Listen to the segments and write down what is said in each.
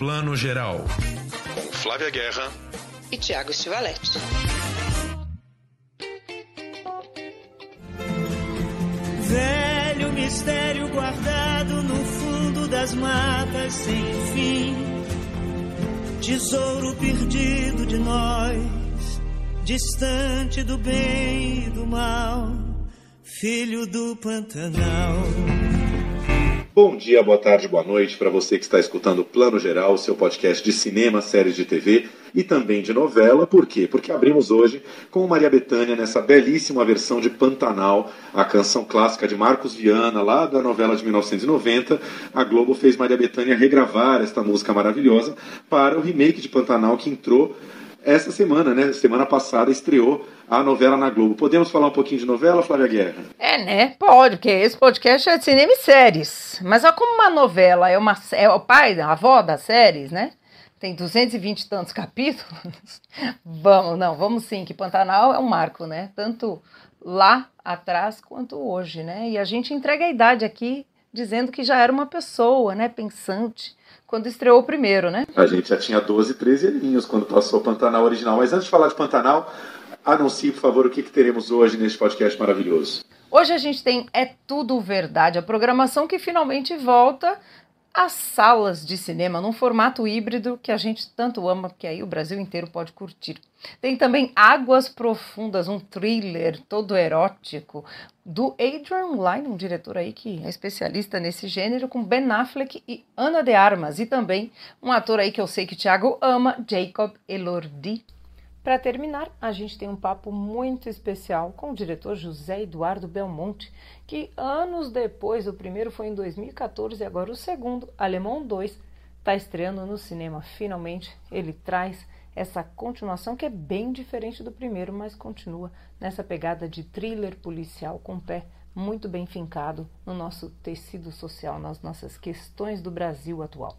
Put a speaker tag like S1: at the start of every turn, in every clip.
S1: Plano Geral.
S2: Flávia Guerra
S3: e Tiago Stivaletti.
S4: Velho mistério guardado no fundo das matas sem fim. Tesouro perdido de nós, distante do bem e do mal, filho do Pantanal.
S5: Bom dia, boa tarde, boa noite para você que está escutando Plano Geral, seu podcast de cinema, séries de TV e também de novela. Por quê? Porque abrimos hoje com Maria Bethânia nessa belíssima versão de Pantanal, a canção clássica de Marcos Viana, lá da novela de 1990. A Globo fez Maria Bethânia regravar esta música maravilhosa para o remake de Pantanal que entrou essa semana, né? Semana passada estreou a novela na Globo. Podemos falar um pouquinho de novela, Flávia Guerra?
S6: É, né? Pode, porque esse podcast é de cinema e séries. Mas olha como uma novela é, uma, é o pai, a avó das séries, né? Tem 220 e tantos capítulos. vamos, não, vamos sim, que Pantanal é um marco, né? Tanto lá atrás quanto hoje, né? E a gente entrega a idade aqui dizendo que já era uma pessoa, né, pensante, quando estreou o primeiro, né?
S5: A gente já tinha 12, 13 aninhos quando passou o Pantanal original. Mas antes de falar de Pantanal, Anuncie, por favor, o que, que teremos hoje neste podcast maravilhoso.
S6: Hoje a gente tem É Tudo Verdade, a programação que finalmente volta às salas de cinema num formato híbrido que a gente tanto ama, que aí o Brasil inteiro pode curtir. Tem também Águas Profundas, um thriller todo erótico do Adrian Lyne, um diretor aí que é especialista nesse gênero, com Ben Affleck e Ana de Armas, e também um ator aí que eu sei que o Thiago ama, Jacob Elordi. Para terminar, a gente tem um papo muito especial com o diretor José Eduardo Belmonte, que anos depois, o primeiro foi em 2014 e agora o segundo, Alemão 2, está estreando no cinema. Finalmente, ele traz essa continuação que é bem diferente do primeiro, mas continua nessa pegada de thriller policial com o pé muito bem fincado no nosso tecido social, nas nossas questões do Brasil atual.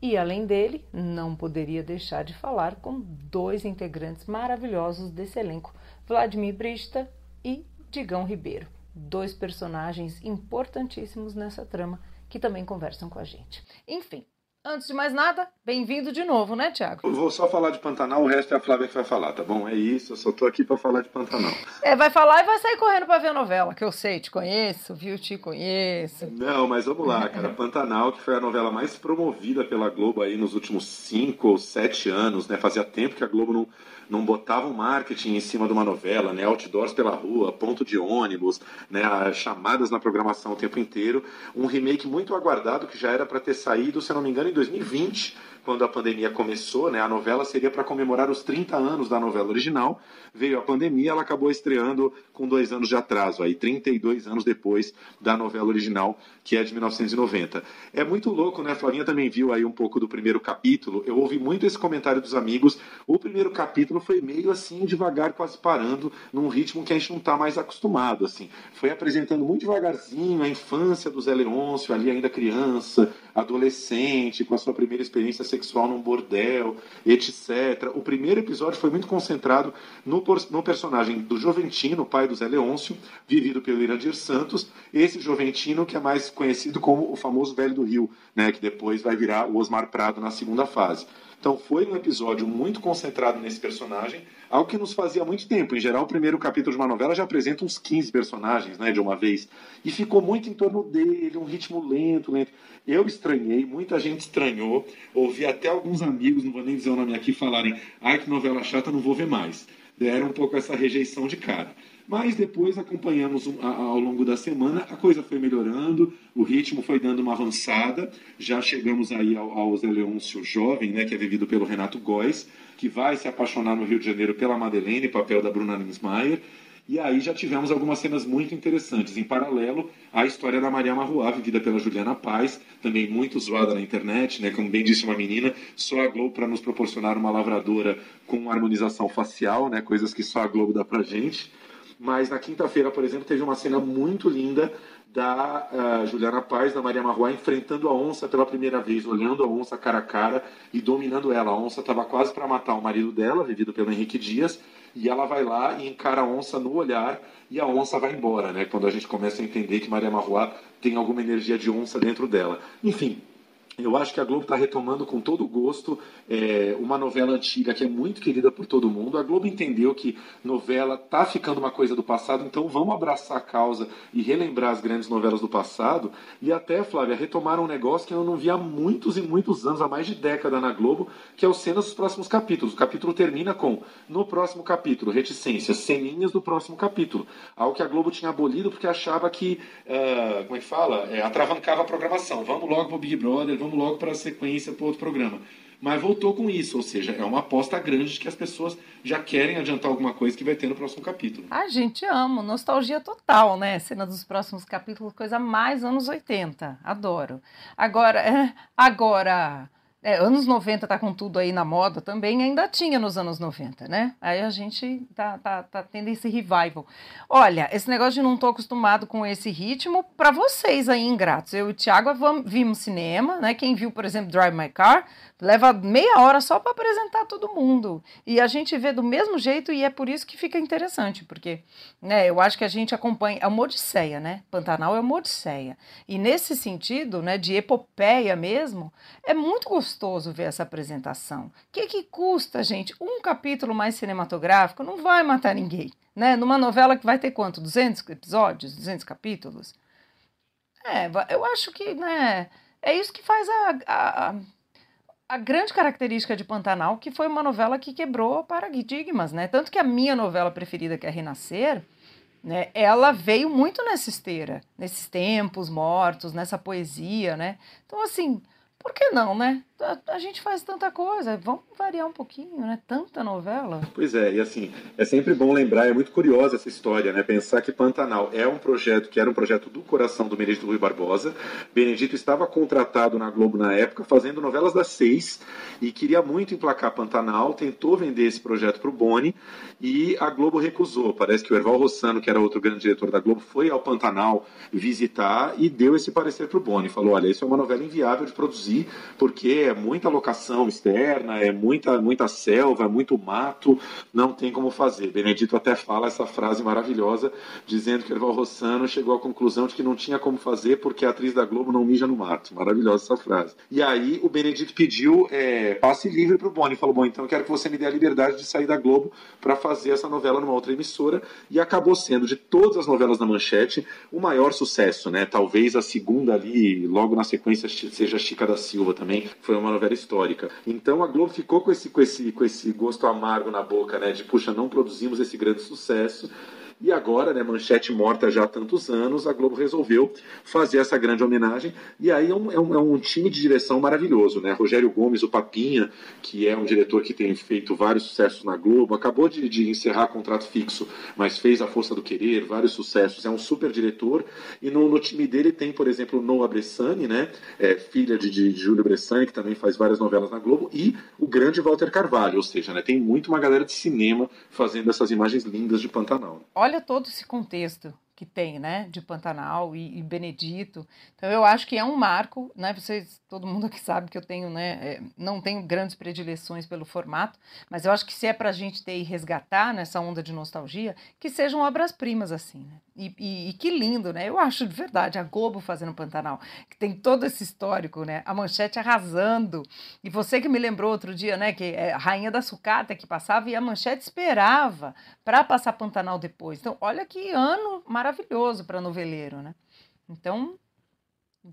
S6: E além dele, não poderia deixar de falar com dois integrantes maravilhosos desse elenco, Vladimir Brista e Digão Ribeiro, dois personagens importantíssimos nessa trama que também conversam com a gente. Enfim, Antes de mais nada, bem-vindo de novo, né, Tiago?
S5: Vou só falar de Pantanal, o resto é a Flávia que vai falar, tá bom? É isso, eu só tô aqui para falar de Pantanal.
S6: É, vai falar e vai sair correndo para ver a novela, que eu sei, te conheço, viu, te conheço.
S5: Não, mas vamos lá, cara. Pantanal, que foi a novela mais promovida pela Globo aí nos últimos cinco ou sete anos, né? Fazia tempo que a Globo não não botavam marketing em cima de uma novela, né? Outdoors pela rua, ponto de ônibus, né? chamadas na programação o tempo inteiro. Um remake muito aguardado que já era para ter saído, se não me engano, em 2020 quando a pandemia começou, né, a novela seria para comemorar os 30 anos da novela original. Veio a pandemia, ela acabou estreando com dois anos de atraso, aí 32 anos depois da novela original, que é de 1990. É muito louco, né? A Flavinha também viu aí um pouco do primeiro capítulo. Eu ouvi muito esse comentário dos amigos. O primeiro capítulo foi meio assim, devagar, quase parando, num ritmo que a gente não está mais acostumado, assim. Foi apresentando muito devagarzinho a infância do Zé Leôncio, ali ainda criança, adolescente, com a sua primeira experiência sexual num bordel, etc. O primeiro episódio foi muito concentrado no, no personagem do Joventino, pai do Zé Leôncio, vivido pelo Irandir Santos, esse Joventino que é mais conhecido como o famoso Velho do Rio, né, que depois vai virar o Osmar Prado na segunda fase. Então foi um episódio muito concentrado nesse personagem, algo que nos fazia muito tempo. Em geral, o primeiro capítulo de uma novela já apresenta uns 15 personagens, né, de uma vez. E ficou muito em torno dele, um ritmo lento, lento. Eu estranhei, muita gente estranhou. Ouvi até alguns amigos, não vou nem dizer o nome aqui, falarem: ai, que novela chata, não vou ver mais. Deram um pouco essa rejeição de cara. Mas depois acompanhamos ao longo da semana, a coisa foi melhorando, o ritmo foi dando uma avançada. Já chegamos aí ao, ao Zé Leôncio jovem, né, que é vivido pelo Renato Góes, que vai se apaixonar no Rio de Janeiro pela Madeleine, papel da Bruna Linsmeyer. E aí já tivemos algumas cenas muito interessantes. Em paralelo, a história da Maria Marruá, vivida pela Juliana Paz, também muito zoada na internet, né? Como bem disse uma menina, só a Globo para nos proporcionar uma lavradora com harmonização facial, né? Coisas que só a Globo dá pra gente. Mas na quinta-feira, por exemplo, teve uma cena muito linda da uh, Juliana Paz, da Maria Marruá, enfrentando a onça pela primeira vez, olhando a onça cara a cara e dominando ela. A onça estava quase para matar o marido dela, vivido pelo Henrique Dias, e ela vai lá e encara a onça no olhar e a onça vai embora, né? Quando a gente começa a entender que Maria Marruá tem alguma energia de onça dentro dela. Enfim, Eu acho que a Globo está retomando com todo gosto é, uma novela antiga que é muito querida por todo mundo. A Globo entendeu que novela está ficando uma coisa do passado, então vamos abraçar a causa e relembrar as grandes novelas do passado. E até, Flávia, retomaram um negócio que eu não vi há muitos e muitos anos, há mais de década na Globo, que é o cenas dos próximos capítulos. O capítulo termina com, no próximo capítulo, reticências, ceninhas do próximo capítulo. Algo que a Globo tinha abolido porque achava que, uh, como é que fala? É, atravancava a programação. Vamos logo para o Big Brother, vamos vamos logo para a sequência para outro programa. Mas voltou com isso, ou seja, é uma aposta grande de que as pessoas já querem adiantar alguma coisa que vai ter no próximo capítulo.
S6: A gente ama, nostalgia total, né? Cena dos próximos capítulos, coisa mais anos 80. Adoro. Agora, agora é, anos 90 tá com tudo aí na moda também, ainda tinha nos anos 90, né? Aí a gente tá, tá, tá tendo esse revival. Olha, esse negócio de não tô acostumado com esse ritmo, para vocês aí, ingratos. Eu e o Thiago vimos cinema, né? Quem viu, por exemplo, Drive My Car, leva meia hora só para apresentar todo mundo. E a gente vê do mesmo jeito e é por isso que fica interessante, porque né, eu acho que a gente acompanha. É uma odisseia, né? Pantanal é uma odisseia. E nesse sentido, né, de epopeia mesmo, é muito gostoso ver essa apresentação. O que, que custa, gente? Um capítulo mais cinematográfico não vai matar ninguém. Né? Numa novela que vai ter quanto? 200 episódios? 200 capítulos? É, eu acho que né, é isso que faz a, a a grande característica de Pantanal que foi uma novela que quebrou paradigmas, né? Tanto que a minha novela preferida, que é Renascer, né, ela veio muito nessa esteira, nesses tempos mortos, nessa poesia, né? Então, assim, por que não, né? A, a, gente faz tanta coisa, vamos variar um pouquinho, né? Tanta novela.
S5: Pois é, e assim, é sempre bom lembrar, é muito curiosa essa história, né? Pensar que Pantanal é um projeto que era um projeto do coração do Benedito Rui Barbosa. Benedito estava contratado na Globo na época, fazendo novelas das seis, e queria muito emplacar Pantanal, tentou vender esse projeto para o Boni, e a Globo recusou. Parece que o Erval Rossano, que era outro grande diretor da Globo, foi ao Pantanal visitar e deu esse parecer para o Boni. Falou: olha, isso é uma novela inviável de produzir, porque é muita locação externa, é muita, muita selva, é muito mato, não tem como fazer. Benedito até fala essa frase maravilhosa, dizendo que Erval Rossano chegou à conclusão de que não tinha como fazer porque a atriz da Globo não mija no mato. Maravilhosa essa frase. E aí o Benedito pediu é, passe livre para o Boni. Falou: bom, então eu quero que você me dê a liberdade de sair da Globo para fazer essa novela numa outra emissora. E acabou sendo, de todas as novelas da Manchete, o maior sucesso, né? Talvez a segunda ali, logo na sequência, seja Chica da Silva também. Foi uma novela histórica. Então a Globo ficou com esse, com esse, com esse gosto amargo na boca, né? De puxa, não produzimos esse grande sucesso. E agora, né, Manchete morta já há tantos anos, a Globo resolveu fazer essa grande homenagem. E aí é um, é um, é um time de direção maravilhoso, né? Rogério Gomes, o Papinha, que é um diretor que tem feito vários sucessos na Globo, acabou de, de encerrar contrato fixo, mas fez A Força do Querer, vários sucessos. É um super diretor. E no, no time dele tem, por exemplo, Noah Bressani, né? É, filha de, de, Júlio Bressani, que também faz várias novelas na Globo, e o grande Walter Carvalho, ou seja, né, tem muito uma galera de cinema fazendo essas imagens lindas de Pantanal.
S6: Olha olha todo esse contexto que tem, né, de Pantanal e, e, Benedito. Então eu acho que é um marco, né? Vocês, todo mundo aqui sabe que eu tenho, né, é, não tenho grandes predileções pelo formato, mas eu acho que se é para a gente ter e resgatar nessa onda de nostalgia, que sejam obras-primas assim, né? E, e, e, que lindo, né? Eu acho de verdade a Globo fazendo Pantanal, que tem todo esse histórico, né? A manchete arrasando. E você que me lembrou outro dia, né? Que é a Rainha da Sucata que passava e a manchete esperava para passar Pantanal depois. Então, olha que ano maravilhoso para noveleiro, né? Então,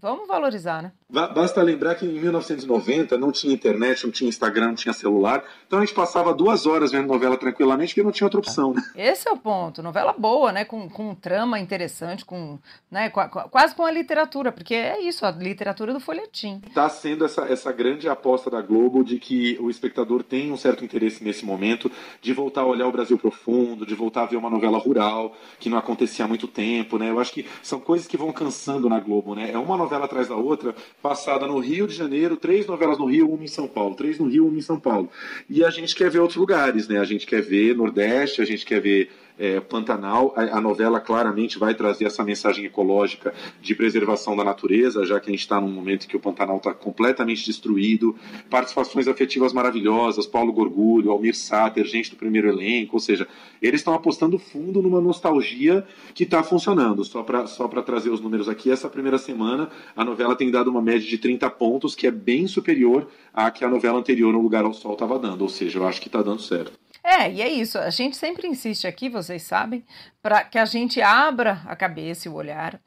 S6: Vamos valorizar, né?
S5: Basta lembrar que em 1990 não tinha internet, não tinha Instagram, não tinha celular. Então a gente passava duas horas vendo novela tranquilamente porque não tinha outra opção, né?
S6: Esse é o ponto. Novela boa, né? Com, com trama interessante, com, né? quase com a literatura, porque é isso, a literatura do folhetim.
S5: Está sendo essa, essa grande aposta da Globo de que o espectador tem um certo interesse nesse momento de voltar a olhar o Brasil profundo, de voltar a ver uma novela rural que não acontecia há muito tempo, né? Eu acho que são coisas que vão cansando na Globo, né? É uma novela atrás da outra, passada no Rio de Janeiro, três novelas no Rio, uma em São Paulo, três no Rio, uma em São Paulo. E a gente quer ver outros lugares, né? A gente quer ver Nordeste, a gente quer ver é, Pantanal. A, a, novela claramente vai trazer essa mensagem ecológica de preservação da natureza, já que a gente está num momento que o Pantanal está completamente destruído. Participações afetivas maravilhosas, Paulo Gorgulho, Almir Sater, gente do primeiro elenco, ou seja, eles estão apostando fundo numa nostalgia que está funcionando. Só para só trazer os números aqui, essa primeira semana a novela tem dado uma média de 30 pontos, que é bem superior à que a novela anterior, No Lugar ao Sol, estava dando. Ou seja, eu acho que está dando certo.
S6: É, e é isso. A gente sempre insiste aqui, vocês sabem, para que a gente abra a cabeça e o olhar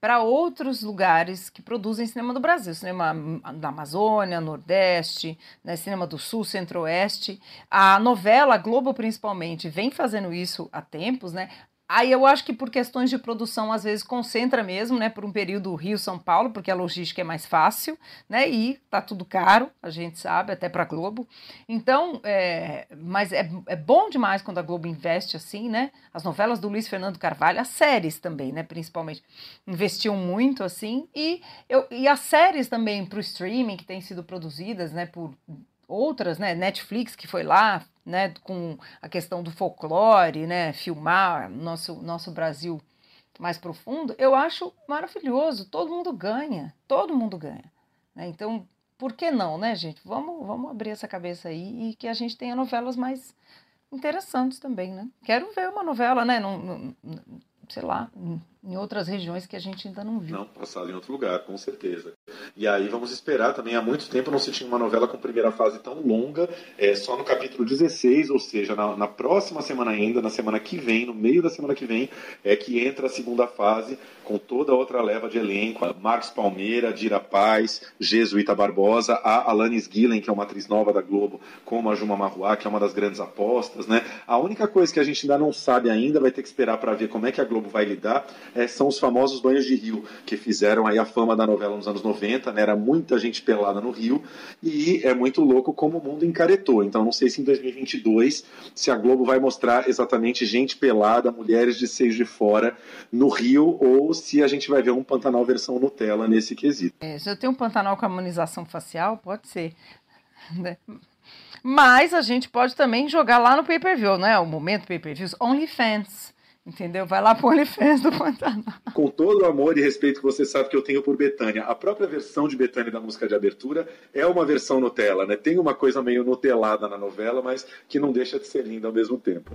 S6: para outros lugares que produzem cinema do Brasil, cinema da Amazônia, Nordeste, né, cinema do Sul, Centro-Oeste. A novela a Globo principalmente vem fazendo isso há tempos, né? Aí eu acho que por questões de produção, às vezes concentra mesmo, né, por um período Rio-São Paulo, porque a logística é mais fácil, né, e tá tudo caro, a gente sabe, até para Globo. Então, é, mas é, é bom demais quando a Globo investe assim, né, as novelas do Luiz Fernando Carvalho, as séries também, né, principalmente, investiam muito assim, e, eu, e as séries também para o streaming, que têm sido produzidas, né, por outras, né, Netflix que foi lá, né, com a questão do folclore, né, filmar nosso nosso Brasil mais profundo, eu acho maravilhoso. Todo mundo ganha, todo mundo ganha. Né? Então, por que não, né, gente? Vamos, vamos abrir essa cabeça aí e que a gente tenha novelas mais interessantes também, né? Quero ver uma novela, né? Não, não, sei lá, em outras regiões que a gente ainda não viu.
S5: Não, passado em outro lugar, com certeza. E aí vamos esperar também. Há muito tempo não se tinha uma novela com primeira fase tão longa, é, só no capítulo 16, ou seja, na, na, próxima semana ainda, na semana que vem, no meio da semana que vem, é que entra a segunda fase com toda a outra leva de elenco. Marcos Palmeira, Dira Paz, Jesuíta Barbosa, a Alanis Gillen, que é uma atriz nova da Globo, como a Juma Marruá, que é uma das grandes apostas. Né? A única coisa que a gente ainda não sabe ainda, vai ter que esperar para ver como é que a Globo vai lidar, é, são os famosos banhos de rio, que fizeram aí a fama da novela nos anos 90, né? Era muita gente pelada no rio, e é muito louco como o mundo encaretou. Então não sei se em 2022 se a Globo vai mostrar exatamente gente pelada, mulheres de seis de fora no rio, ou se a gente vai ver um Pantanal versão Nutella nesse quesito.
S6: É, eu tenho um Pantanal com harmonização facial, pode ser. Né? Mas a gente pode também jogar lá no pay-per-view, né? O momento pay-per-views, OnlyFans. Entendeu? Vai lá pro OnlyFans do Pantanal.
S5: Com todo o amor e respeito que você sabe que eu tenho por Betânia, a própria versão de Betânia da música de abertura é uma versão Nutella, né? Tem uma coisa meio nutelada na novela, mas que não deixa de ser linda ao mesmo tempo.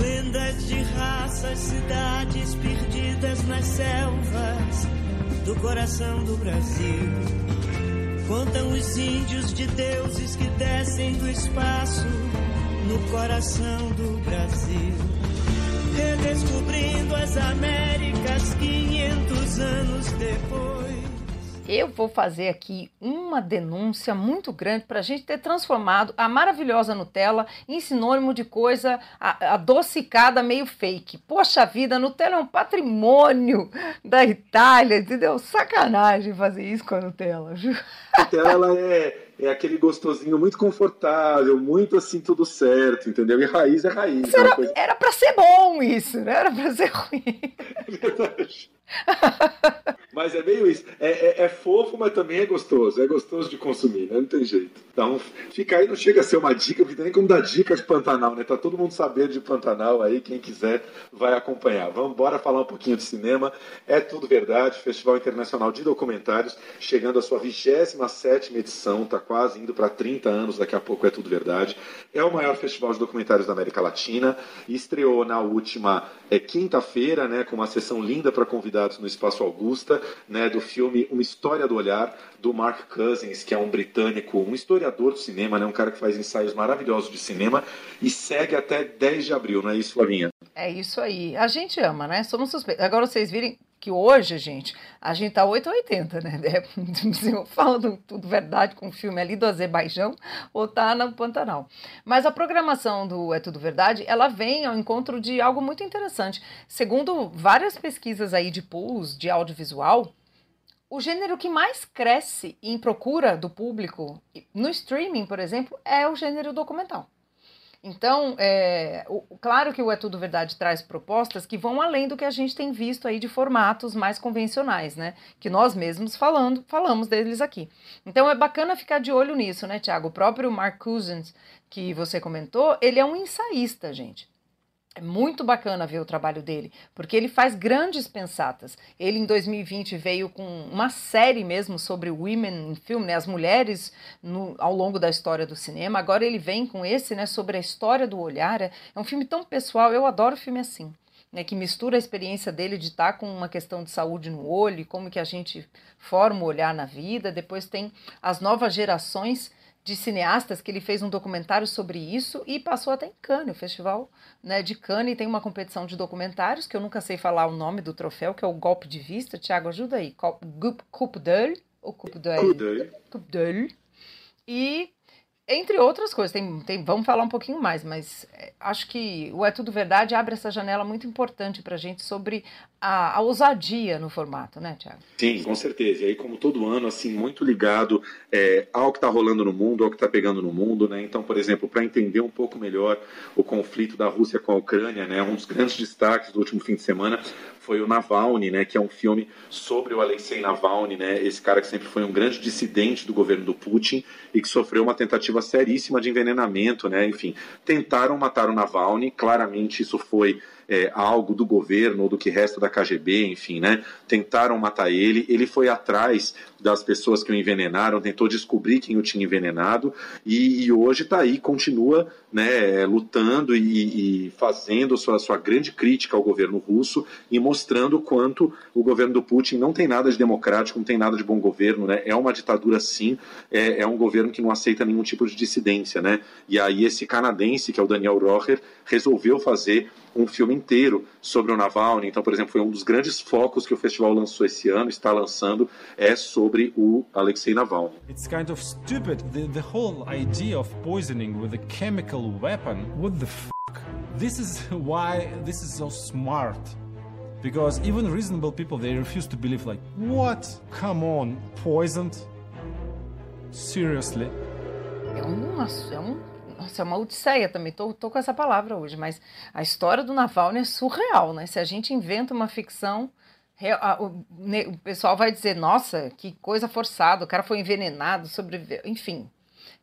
S4: Lendas de raças, cidades perdidas nas selvas do coração do Brasil. Contam os índios de deuses que descem do espaço no coração do Brasil redescobrindo as Américas 500 anos depois.
S6: Eu vou fazer aqui uma denúncia muito grande para a gente ter transformado a maravilhosa Nutella em sinônimo de coisa adocicada meio fake. Poxa vida, Nutella é um patrimônio da Itália, entendeu? Sacanagem fazer isso com a Nutella.
S5: Nutella é é aquele gostosinho muito confortável, muito assim, tudo certo, entendeu? E raiz é raiz.
S6: É era, coisa... era pra ser bom isso, não era pra ser ruim.
S5: É verdade. mas é meio isso. É, é, é, fofo, mas também é gostoso. É gostoso de consumir, né? Não tem jeito. Então, fica aí, não chega a ser uma dica, porque nem como dar dica de Pantanal, né? Tá todo mundo sabendo de Pantanal aí, quem quiser vai acompanhar. Vamos embora falar um pouquinho de cinema. É tudo verdade, Festival Internacional de Documentários, chegando à sua 27 edição, tá quase indo para 30 anos, daqui a pouco é tudo verdade. É o maior festival de documentários da América Latina. Estreou na última é, quinta-feira, né, com uma sessão linda para convidados no Espaço Augusta, né, do filme Uma História do Olhar, do Mark Cousins, que é um britânico, um historiador do cinema, né, um cara que faz ensaios maravilhosos de cinema e segue até 10 de abril, não é isso, Flavinha?
S6: É isso aí. A gente ama, né? Somos suspeitos. Agora vocês virem que hoje, gente, a gente tá 880, né? É, eu falo tudo verdade com o filme ali do Azerbaijão ou tá no Pantanal. Mas a programação do É Tudo Verdade, ela vem ao encontro de algo muito interessante. Segundo várias pesquisas aí de pools de audiovisual, o gênero que mais cresce em procura do público no streaming, por exemplo, é o gênero documental. Então, é, o, claro que o É Tudo Verdade traz propostas que vão além do que a gente tem visto aí de formatos mais convencionais, né? Que nós mesmos falando, falamos deles aqui. Então é bacana ficar de olho nisso, né, Tiago? O próprio Mark Cousins, que você comentou, ele é um ensaísta, gente. É muito bacana ver o trabalho dele, porque ele faz grandes pensatas. Ele, em 2020, veio com uma série mesmo sobre women in film, né, as mulheres no, ao longo da história do cinema. Agora ele vem com esse, né, sobre a história do olhar. É, um filme tão pessoal, eu adoro filme assim. Né, que mistura a experiência dele de estar com uma questão de saúde no olho, como que a gente forma o olhar na vida. Depois tem as novas gerações de cineastas que ele fez um documentário sobre isso e passou até em Cannes, o festival né, de Cannes tem uma competição de documentários que eu nunca sei falar o nome do troféu, que é o Golpe de Vista. Tiago, ajuda aí. Coupe ou Coupe d'Oeil? Coupe d'Oeil. E entre outras coisas, tem, tem, vamos falar um pouquinho mais, mas é, acho que o É Tudo Verdade abre essa janela muito importante para a gente sobre a, a, ousadia no formato, né, Tiago?
S5: Sim, com certeza. E aí, como todo ano, assim, muito ligado é, ao que está rolando no mundo, ao que está pegando no mundo, né? Então, por exemplo, para entender um pouco melhor o conflito da Rússia com a Ucrânia, né? Um dos grandes destaques do último fim de semana foi o Navalny, né, que é um filme sobre o Alexei Navalny, né, esse cara que sempre foi um grande dissidente do governo do Putin e que sofreu uma tentativa seríssima de envenenamento, né, enfim, tentaram matar o Navalny, claramente isso foi é, algo do governo ou do que resta da KGB, enfim, né? Tentaram matar ele. Ele foi atrás das pessoas que o envenenaram, tentou descobrir quem o tinha envenenado e, e hoje está aí, continua né, lutando e, e, fazendo sua, sua grande crítica ao governo russo e mostrando quanto o governo do Putin não tem nada de democrático, não tem nada de bom governo, né? É uma ditadura sim, é, é um governo que não aceita nenhum tipo de dissidência, né? E aí esse canadense, que é o Daniel Rocher, resolveu fazer um filme inteiro sobre o Navalny. Então, por exemplo, foi um dos grandes focos que o festival lançou esse ano, está lançando, é sobre o Alexei Navalny.
S1: It's kind of stupid the, the whole idea of poisoning with a chemical weapon. What the f***? This is why this is so smart. Because even reasonable people they refuse to believe like, what? Come on, poisoned? Seriously?
S6: É um, é um nossa, é uma odisseia também, tô, tô com essa palavra hoje, mas a história do Navalny é surreal, né? Se a gente inventa uma ficção, o, pessoal vai dizer, nossa, que coisa forçada, o cara foi envenenado, sobreviveu, enfim.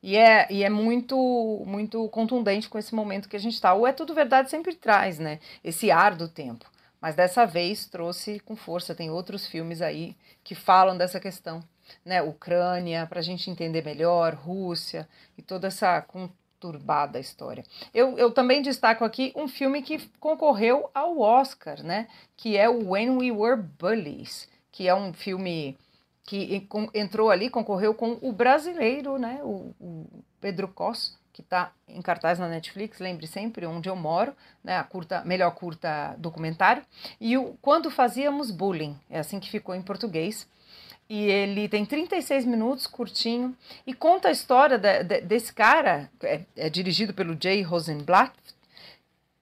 S6: E é, e é muito, muito contundente com esse momento que a gente está. O É Tudo Verdade sempre traz, né? Esse ar do tempo. Mas dessa vez trouxe com força. Tem outros filmes aí que falam dessa questão. Né? Ucrânia, para a gente entender melhor, Rússia e toda essa conturbada história. Eu, eu também destaco aqui um filme que concorreu ao Oscar, né? Que é o When We Were Bullies, que é um filme que entrou ali, concorreu com o brasileiro, né? O, o Pedro Cos, que está em cartaz na Netflix, lembre sempre onde eu moro, né? A curta, melhor curta documentário. E o Quando Fazíamos Bullying, é assim que ficou em português e ele tem 36 minutos, curtinho, e conta a história de, de, desse cara, é, é, dirigido pelo Jay Rosenblatt,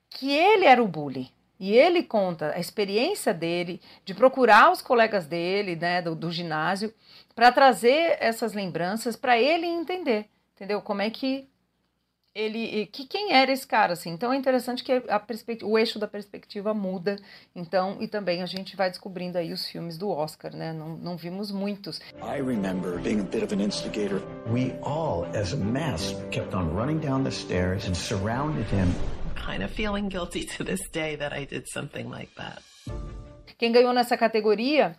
S6: que ele era o bully. E ele conta a experiência dele de procurar os colegas dele, né, do, do ginásio, para trazer essas lembranças para ele entender, entendeu? Como é que ele que quem era esse cara assim? Então é interessante que a perspectiva, o eixo da perspectiva muda então e também a gente vai descobrindo aí os filmes do Oscar né? Não, não vimos muitos.
S7: I remember being a bit of an instigator. We all as a mass kept on running down the stairs and surrounded him
S8: kind of feeling guilty to this day that I did something like that
S6: quem ganhou nessa categoria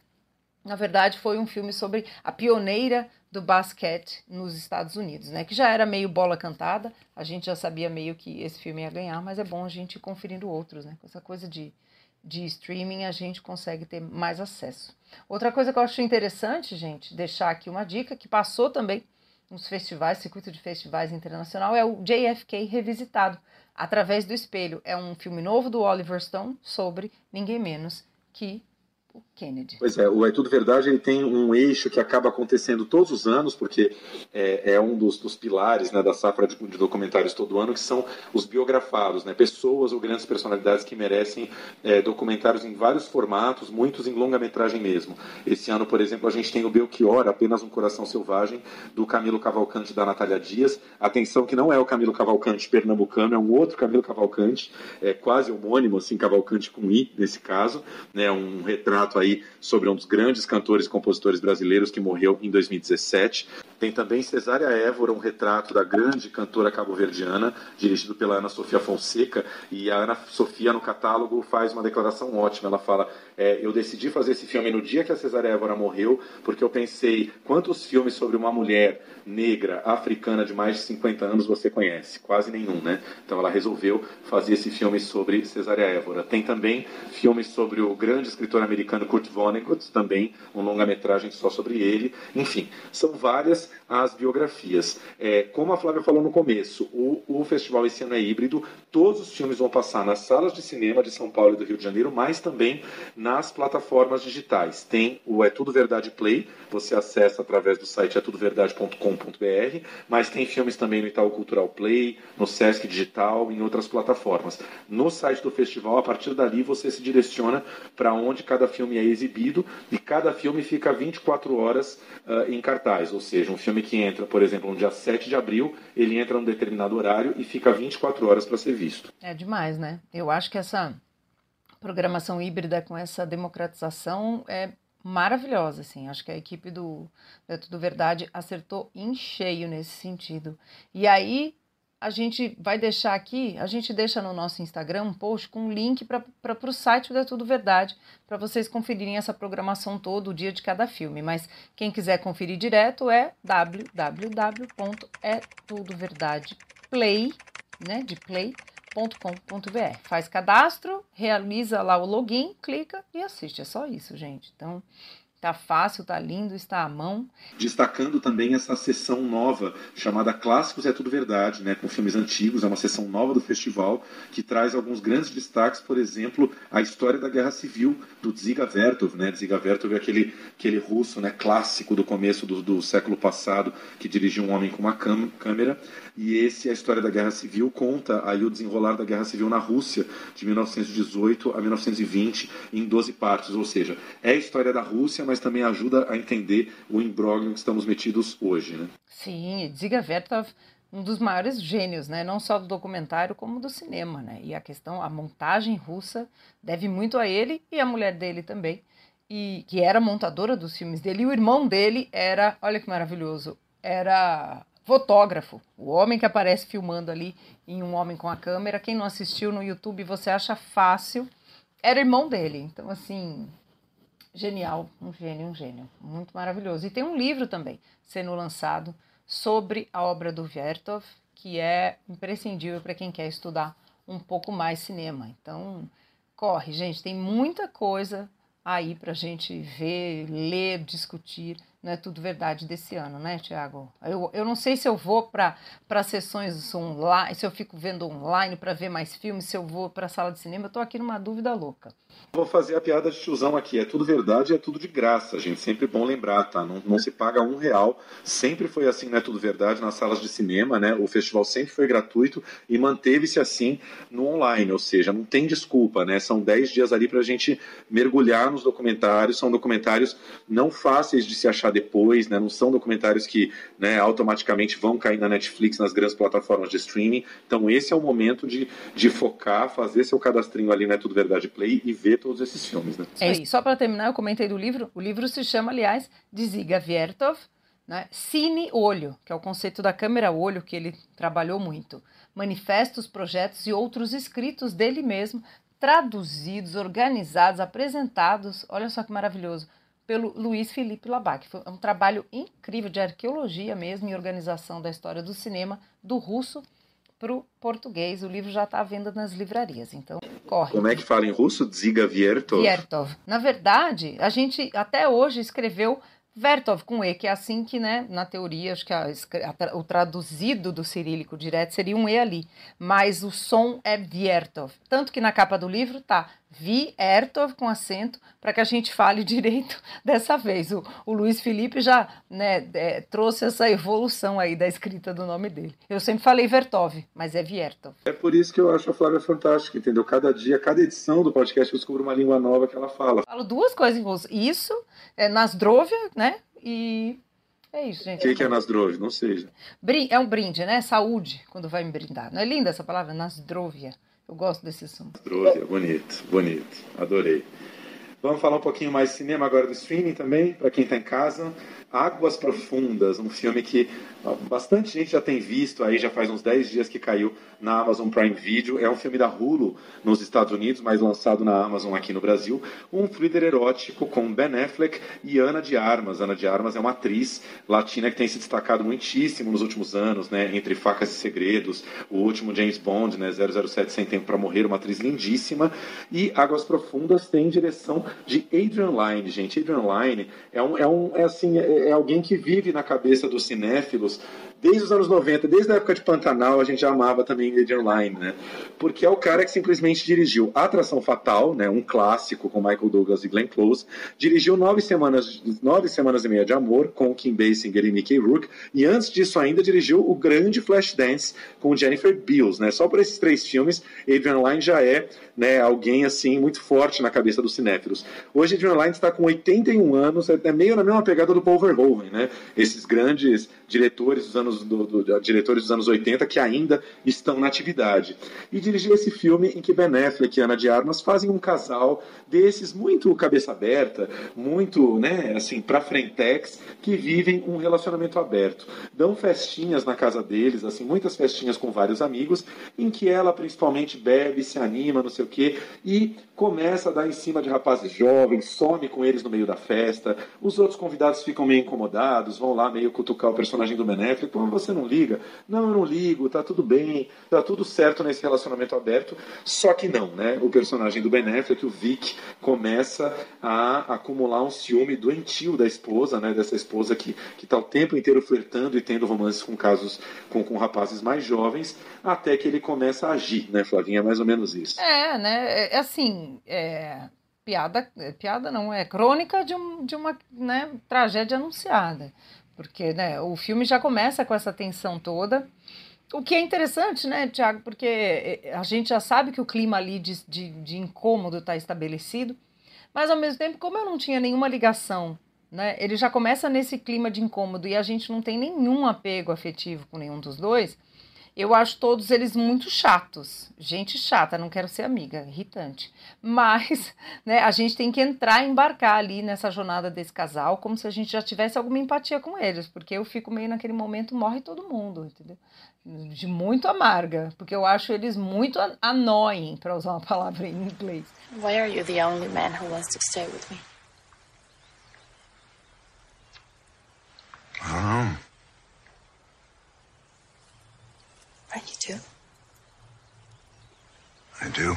S6: na verdade foi um filme sobre a pioneira do basquete nos Estados Unidos, né? Que já era meio bola cantada, a gente já sabia meio que esse filme ia ganhar, mas é bom a gente ir conferindo outros, né? Com essa coisa de, de streaming a gente consegue ter mais acesso. Outra coisa que eu acho interessante, gente, deixar aqui uma dica que passou também nos festivais, circuito de festivais internacional, é o JFK revisitado através do espelho. É um filme novo do Oliver Stone sobre ninguém menos que o Kennedy.
S5: Pois é, o É Tudo Verdade ele tem um eixo que acaba acontecendo todos os anos, porque é, é um dos, dos, pilares né, da safra de, de, documentários todo ano, que são os biografados, né, pessoas ou grandes personalidades que merecem é, documentários em vários formatos, muitos em longa-metragem mesmo. Esse ano, por exemplo, a gente tem o Belchior, Apenas um Coração Selvagem, do Camilo Cavalcante da Natália Dias. Atenção que não é o Camilo Cavalcante pernambucano, é um outro Camilo Cavalcante, é quase homônimo, assim, Cavalcante com I, nesse caso, né, um retrato aí sobre um dos grandes cantores e compositores brasileiros que morreu em 2017. Tem também Cesária Évora, um retrato da grande cantora cabo-verdiana, dirigido pela Ana Sofia Fonseca. E a Ana Sofia, no catálogo, faz uma declaração ótima. Ela fala: é, Eu decidi fazer esse filme no dia que a Cesária Évora morreu, porque eu pensei quantos filmes sobre uma mulher negra, africana de mais de 50 anos você conhece? Quase nenhum, né? Então ela resolveu fazer esse filme sobre Cesária Évora. Tem também filmes sobre o grande escritor americano Kurt Vonnegut, também um longa-metragem só sobre ele. Enfim, são várias as biografias. É, como a Flávia falou no começo, o, o festival esse ano é híbrido. Todos os filmes vão passar nas salas de cinema de São Paulo e do Rio de Janeiro, mas também nas plataformas digitais. Tem o É Tudo Verdade Play, você acessa através do site etudoverdade.com.br, mas tem filmes também no Itaú Cultural Play, no Sesc Digital em outras plataformas. No site do festival, a partir dali você se direciona para onde cada filme é exibido e cada filme fica 24 horas uh, em cartaz, ou seja, um filme que entra, por exemplo, no dia 7 de abril, ele entra num determinado horário e fica 24 horas para ser visto.
S6: É demais, né? Eu acho que essa programação híbrida com essa democratização é maravilhosa, assim. Acho que a equipe do, do Tudo Verdade acertou em cheio nesse sentido. E aí a gente vai deixar aqui, a gente deixa no nosso Instagram um post com um link para o site do É Tudo Verdade, para vocês conferirem essa programação todo, o dia de cada filme. Mas quem quiser conferir direto é www.etudoverdade.play, né, de play.com.br. Faz cadastro, realiza lá o login, clica e assiste. É só isso, gente. Então, Tá fácil, tá lindo, está à mão.
S5: Destacando também essa sessão nova chamada Clássicos é Tudo Verdade, né, com filmes antigos, é uma sessão nova do festival que traz alguns grandes destaques, por exemplo, a história da Guerra Civil do Dziga Vertov, né? Dziga Vertov é aquele aquele russo, né, clássico do começo do, do século passado que dirigiu um homem com uma câmera e esse, a história da Guerra Civil, conta aí o desenrolar da Guerra Civil na Rússia, de 1918 a 1920, em 12 partes. Ou seja, é a história da Rússia, mas também ajuda a entender o imbróglio que estamos metidos hoje. Né?
S6: Sim, Dziga Vertov um dos maiores gênios, né? não só do documentário, como do cinema. Né? E a questão, a montagem russa deve muito a ele e a mulher dele também, e que era montadora dos filmes dele. E o irmão dele era, olha que maravilhoso, era fotógrafo, o homem que aparece filmando ali em Um Homem com a Câmera. Quem não assistiu no YouTube, você acha fácil. Era irmão dele. Então, assim, genial, um gênio, um gênio. Muito maravilhoso. E tem um livro também sendo lançado sobre a obra do Vertov, que é imprescindível para quem quer estudar um pouco mais cinema. Então, corre, gente, tem muita coisa aí para a gente ver, ler, discutir não é tudo verdade desse ano, né, Tiago? Eu, eu não sei se eu vou para sessões online, se eu fico vendo online para ver mais filmes, se eu vou para a sala de cinema, eu estou aqui numa dúvida louca.
S5: Vou fazer a piada de tiozão aqui. É tudo verdade é tudo de graça, gente. Sempre bom lembrar, tá? Não, não se paga um real. Sempre foi assim, não é tudo verdade, nas salas de cinema, né? O festival sempre foi gratuito e manteve-se assim no online. Ou seja, não tem desculpa, né? São 10 dias ali para a gente mergulhar nos documentários. São documentários não fáceis de se achar depois, né? Não são documentários que né, automaticamente vão cair na Netflix, nas grandes plataformas de streaming. Então, esse é o momento de, de focar, fazer seu cadastrinho ali, né? Tudo Verdade Play e ver todos esses filmes, né?
S6: É isso. Só para terminar, eu comentei do livro. O livro se chama, aliás, de Ziga Vertov, né? Cine Olho, que é o conceito da câmera olho que ele trabalhou muito. Manifestos, projetos e outros escritos dele mesmo, traduzidos, organizados, apresentados. Olha só que maravilhoso pelo Luiz Felipe Labac. Foi um trabalho incrível de arqueologia mesmo e organização da história do cinema do russo para o português. O livro já está à venda nas livrarias, então corre.
S5: Como é que fala em russo? Dziga Viertov?
S6: Viertov. Na verdade, a gente até hoje escreveu Vertov com E, que é assim que, né, na teoria, acho que a, a, o traduzido do cirílico direto seria um E ali, mas o som é Viertov. Tanto que na capa do livro tá Viertov com acento, para que a gente fale direito dessa vez. O, o Luiz Felipe já né, é, trouxe essa evolução aí da escrita do nome dele. Eu sempre falei Vertov, mas é Viertov.
S5: É por isso que eu acho a Flávia fantástica, entendeu? Cada dia, cada edição do podcast eu descubro uma língua nova que ela fala.
S6: Falo duas coisas em russo. Isso, é Nasdrovia, né? E é isso, gente.
S5: O que, que é Nasdrovia? Não sei.
S6: É um brinde, né? Saúde, quando vai me brindar. Não é linda essa palavra? Nasdrovia. Eu gosto desse som.
S5: Nasdrovia, bonito, bonito. Adorei. Vamos falar um pouquinho mais de cinema agora do streaming também, para quem está em casa. Águas Profundas, um filme que bastante gente já tem visto aí, já faz uns 10 dias que caiu na Amazon Prime Video. É um filme da Hulu nos Estados Unidos, mas lançado na Amazon aqui no Brasil. Um thriller erótico com Ben Affleck e Ana de Armas. Ana de Armas é uma atriz latina que tem se destacado muitíssimo nos últimos anos, né? Entre Facas e Segredos, o último James Bond, né? 007 Sem Tempo para Morrer, uma atriz lindíssima. E Águas Profundas tem direção de Adrian Lyne, gente. Adrian Lyne é um, é um é assim, é, é alguém que vive na cabeça dos cinéfilos desde os anos 90, desde a época de Pantanal, a gente amava também Adrian Lyne, né? Porque é o cara que simplesmente dirigiu Atração Fatal, né? Um clássico com Michael Douglas e Glenn Close, dirigiu Nove Semanas, Nove Semanas e Meia de Amor com Kim Basinger e Mickey Rourke, e antes disso ainda dirigiu o grande Flashdance com Jennifer Beals, né? Só por esses três filmes, Adrian Lyne já é né, alguém assim muito forte na cabeça dos cinéfilos. Hoje Adrian Lyne está com 81 anos, é meio na mesma pegada do Paul Verhoeven, né? Esses grandes diretores dos anos do, do, diretores dos anos 80 que ainda estão na atividade. E dirigiu esse filme em que Ben Affleck e Ana de Armas fazem um casal desses muito cabeça aberta, muito, né, assim, para frentex, que vivem um relacionamento aberto. Dão festinhas na casa deles, assim, muitas festinhas com vários amigos, em que ela principalmente bebe, se anima, não sei o quê, e começa a dar em cima de rapazes jovens, some com eles no meio da festa. Os outros convidados ficam meio incomodados, vão lá meio cutucar o personagem do Ben Affleck, pô, você não liga? Não, eu não ligo, tá tudo bem, tá tudo certo nesse relacionamento aberto. Só que não, né? O personagem do Ben Affleck, o Vic, começa a acumular um ciúme doentio da esposa, né? Dessa esposa que, que tá o tempo inteiro flertando e tendo romances com casos com, com rapazes mais jovens, até que ele começa a agir, né, Flavinha? É mais ou menos isso.
S6: É, né? É, é assim, é, piada, é, piada não, é crônica de, um, de uma né, tragédia anunciada. Porque né, o filme já começa com essa tensão toda. O que é interessante, né, Tiago? Porque é, a gente já sabe que o clima ali de, de, de incômodo está estabelecido, mas ao mesmo tempo, como eu não tinha nenhuma ligação, né, ele já começa nesse clima de incômodo e a gente não tem nenhum apego afetivo com nenhum dos dois eu acho todos eles muito chatos. Gente chata, não quero ser amiga, irritante. Mas né, a gente tem que entrar, embarcar ali nessa jornada desse casal, como se a gente já tivesse alguma empatia com eles, porque eu fico meio naquele momento, morre todo mundo, entendeu? De muito amarga, porque eu acho eles muito annoying, para usar uma palavra em inglês.
S9: Why are you the only man who wants to stay with me? You too?
S2: I do.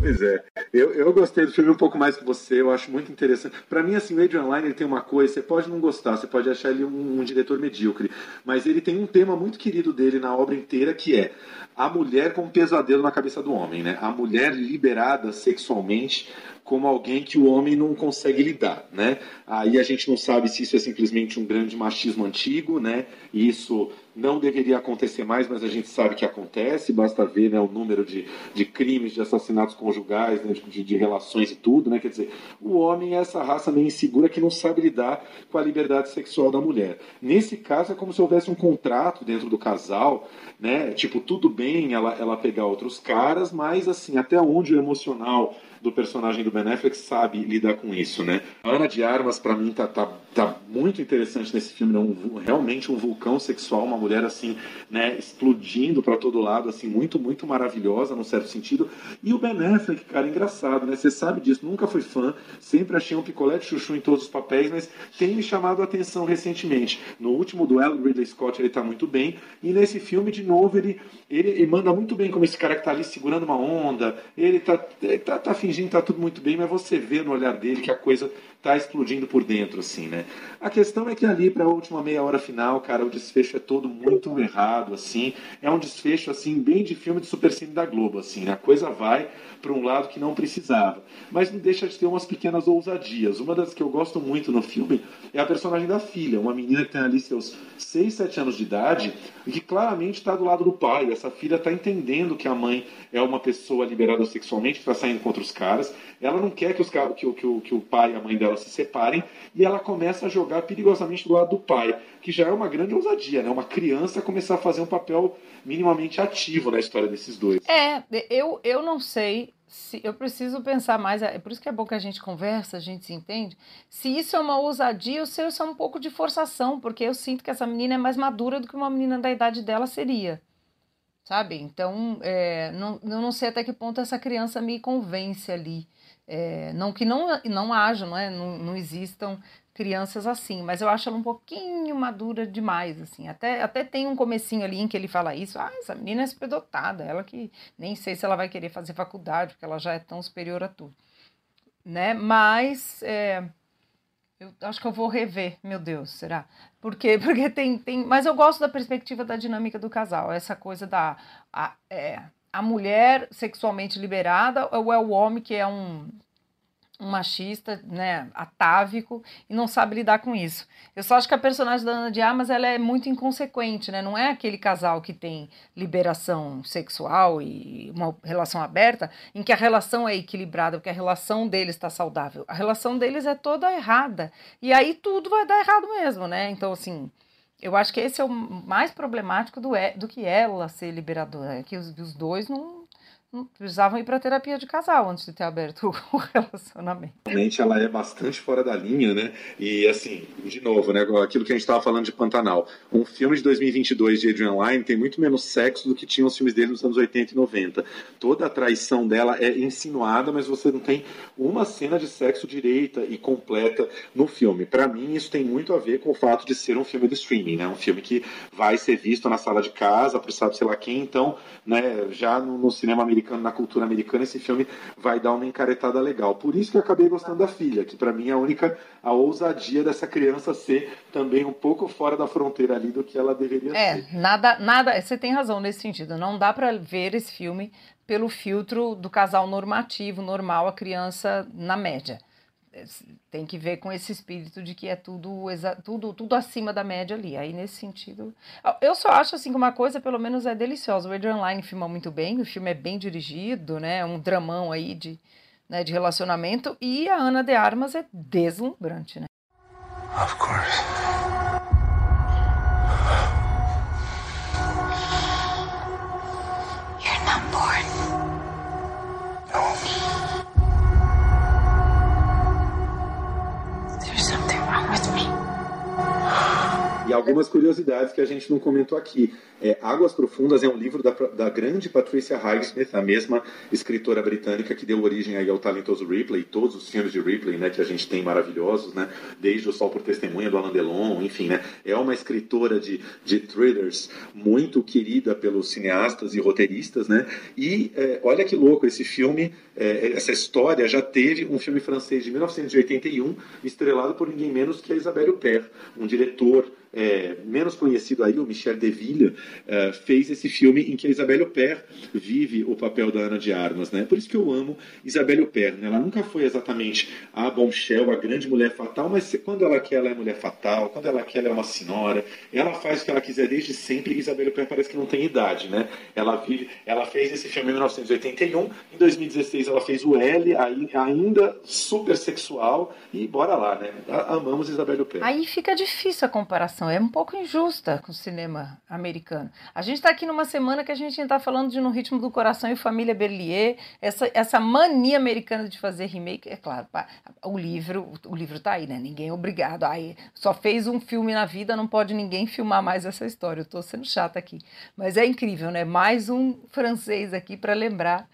S5: Pois é, eu, eu gostei do filme um pouco mais que você, eu acho muito interessante. Para mim, assim, o Adrian Lyne ele tem uma coisa, você pode não gostar, você pode achar ele um, um, diretor medíocre, mas ele tem um tema muito querido dele na obra inteira que é a mulher com um pesadelo na cabeça do homem, né? A mulher liberada sexualmente como alguém que o homem não consegue lidar, né? Aí a gente não sabe se isso é simplesmente um grande machismo antigo, né? E isso não deveria acontecer mais, mas a gente sabe que acontece, basta ver né, o número de, de crimes, de assassinatos conjugais, né, de, de, relações e tudo, né? Quer dizer, o homem é essa raça meio insegura que não sabe lidar com a liberdade sexual da mulher. Nesse caso, é como se houvesse um contrato dentro do casal, né? Tipo, tudo bem ela, ela pegar outros caras, mas assim, até onde o emocional do personagem do Ben Affleck sabe lidar com isso, né? A Ana de Armas, para mim, tá, tá, tá muito interessante nesse filme, né? um, realmente um vulcão sexual, uma mulher assim, né, explodindo para todo lado, assim, muito, muito maravilhosa, num certo sentido. E o Ben Affleck, cara, engraçado, né? Você sabe disso, nunca fui fã, sempre achei um picolé de chuchu em todos os papéis, mas tem me chamado a atenção recentemente. No último duelo, Ridley Scott, ele tá muito bem, e nesse filme, de novo, ele, ele, ele manda muito bem como esse cara que tá ali segurando uma onda, ele tá, ele tá, tá fingindo que tá tudo muito bem, mas você vê no olhar dele que a coisa tá explodindo por dentro, assim, né? A questão é que ali, para a última meia hora final, cara, o desfecho é todo muito errado, assim. É um desfecho, assim, bem de filme de supercine da Globo, assim, né? A coisa vai para um lado que não precisava. Mas não deixa de ter umas pequenas ousadias. Uma das que eu gosto muito no filme é a personagem da filha, uma menina que tem ali seus 6, 7 anos de idade e que claramente está do lado do pai. Essa filha está entendendo que a mãe é uma pessoa liberada sexualmente, que está saindo contra os caras. Ela não quer que, os, que, que, que o pai e a mãe dela se separem e ela começa a jogar perigosamente do lado do pai, que já é uma grande ousadia, né? Uma criança começar a fazer um papel minimamente ativo na história desses dois.
S6: É, eu, eu não sei se, eu preciso pensar mais, é por isso que é bom que a gente conversa, a gente se entende. Se isso é uma ousadia, ou se isso é um pouco de forçação, porque eu sinto que essa menina é mais madura do que uma menina da idade dela seria. Sabe? Então, é, não, eu não sei até que ponto essa criança me convence ali. É, não que não, não haja, não, é? não, não existam crianças assim, mas eu acho ela um pouquinho madura demais, assim. Até, até tem um comecinho ali em que ele fala isso, ah, essa menina é superdotada, ela que nem sei se ela vai querer fazer faculdade, porque ela já é tão superior a tudo, né? Mas é, eu acho que eu vou rever, meu Deus, será? Porque, porque tem, tem, mas eu gosto da perspectiva da dinâmica do casal, essa coisa da a, é, a mulher sexualmente liberada ou é o homem que é um um machista, né, atávico e não sabe lidar com isso. Eu só acho que a personagem da Ana de Armas ela é muito inconsequente, né? Não é aquele casal que tem liberação sexual e uma relação aberta em que a relação é equilibrada, porque a relação deles está saudável. A relação deles é toda errada. E aí tudo vai dar errado mesmo, né? Então, assim, eu acho que esse é o mais problemático do, do que ela ser liberadora, é que os, os dois não precisavam ir para terapia de casal antes de ter aberto o relacionamento.
S5: Realmente ela é bastante fora da linha, né? E assim, de novo, né? Aquilo que a gente estava falando de Pantanal. Um filme de 2022 de Adrian Lyne tem muito menos sexo do que tinham os filmes dele nos anos 80 e 90. Toda a traição dela é insinuada, mas você não tem uma cena de sexo direita e completa no filme. Para mim, isso tem muito a ver com o fato de ser um filme de streaming, né? Um filme que vai ser visto na sala de casa, por sabe sei lá quem, então, né? Já no, no cinema americano americano, na cultura americana, esse filme vai dar uma encaretada legal. Por isso que eu acabei gostando da filha, que para mim é a única a ousadia dessa criança ser também um pouco fora da fronteira ali do que ela deveria
S6: é, ser. É, nada, nada, você tem razão nesse sentido. Não dá para ver esse filme pelo filtro do casal normativo, normal, a criança na média tem que ver com esse espírito de que é tudo, tudo, tudo acima da média ali. Aí, nesse sentido. Eu só acho assim que uma coisa, pelo menos, é deliciosa. O Adrian Lyne filma muito bem, o filme é bem dirigido, né? É um dramão aí de, né, de relacionamento. E a Ana de Armas é deslumbrante, né? Of course.
S5: Algumas curiosidades que a gente não comentou aqui. É, Águas Profundas é um livro da, da grande Patricia Highsmith, a mesma escritora britânica que deu origem aí ao talentoso Ripley, todos os filmes de Ripley, né, que a gente tem maravilhosos, né, desde O Sol por Testemunha do Alain Delon, enfim, né, é uma escritora de, de thrillers muito querida pelos cineastas e roteiristas, né, e é, olha que louco, esse filme, é, essa história já teve um filme francês de 1981, estrelado por ninguém menos que a Isabelle Huppert, um diretor é, menos conhecido aí, o Michel Deville, é, fez esse filme em que a Isabelle Huppert vive o papel da Ana de Armas. Né? Por isso que eu amo Isabelle Huppert. Né? Ela nunca foi exatamente a bombshell, a grande mulher fatal, mas quando ela quer, ela é mulher fatal, quando ela quer, ela é uma senhora. Ela faz o que ela quiser desde sempre e Isabelle Huppert parece que não tem idade. Né? Ela, vive, ela fez esse filme em 1981, em 2016 ela fez o L, ainda super sexual, e bora lá, né? Amamos Isabelle Huppert.
S6: Aí fica difícil a comparação é um pouco injusta com o cinema americano. A gente está aqui numa semana que a gente está falando de No Ritmo do Coração e Família Berlier, essa, essa mania americana de fazer remake. É claro, o livro o livro está aí, né? Ninguém é obrigado. Aí só fez um filme na vida, não pode ninguém filmar mais essa história. Eu estou sendo chata aqui, mas é incrível, né? Mais um francês aqui para lembrar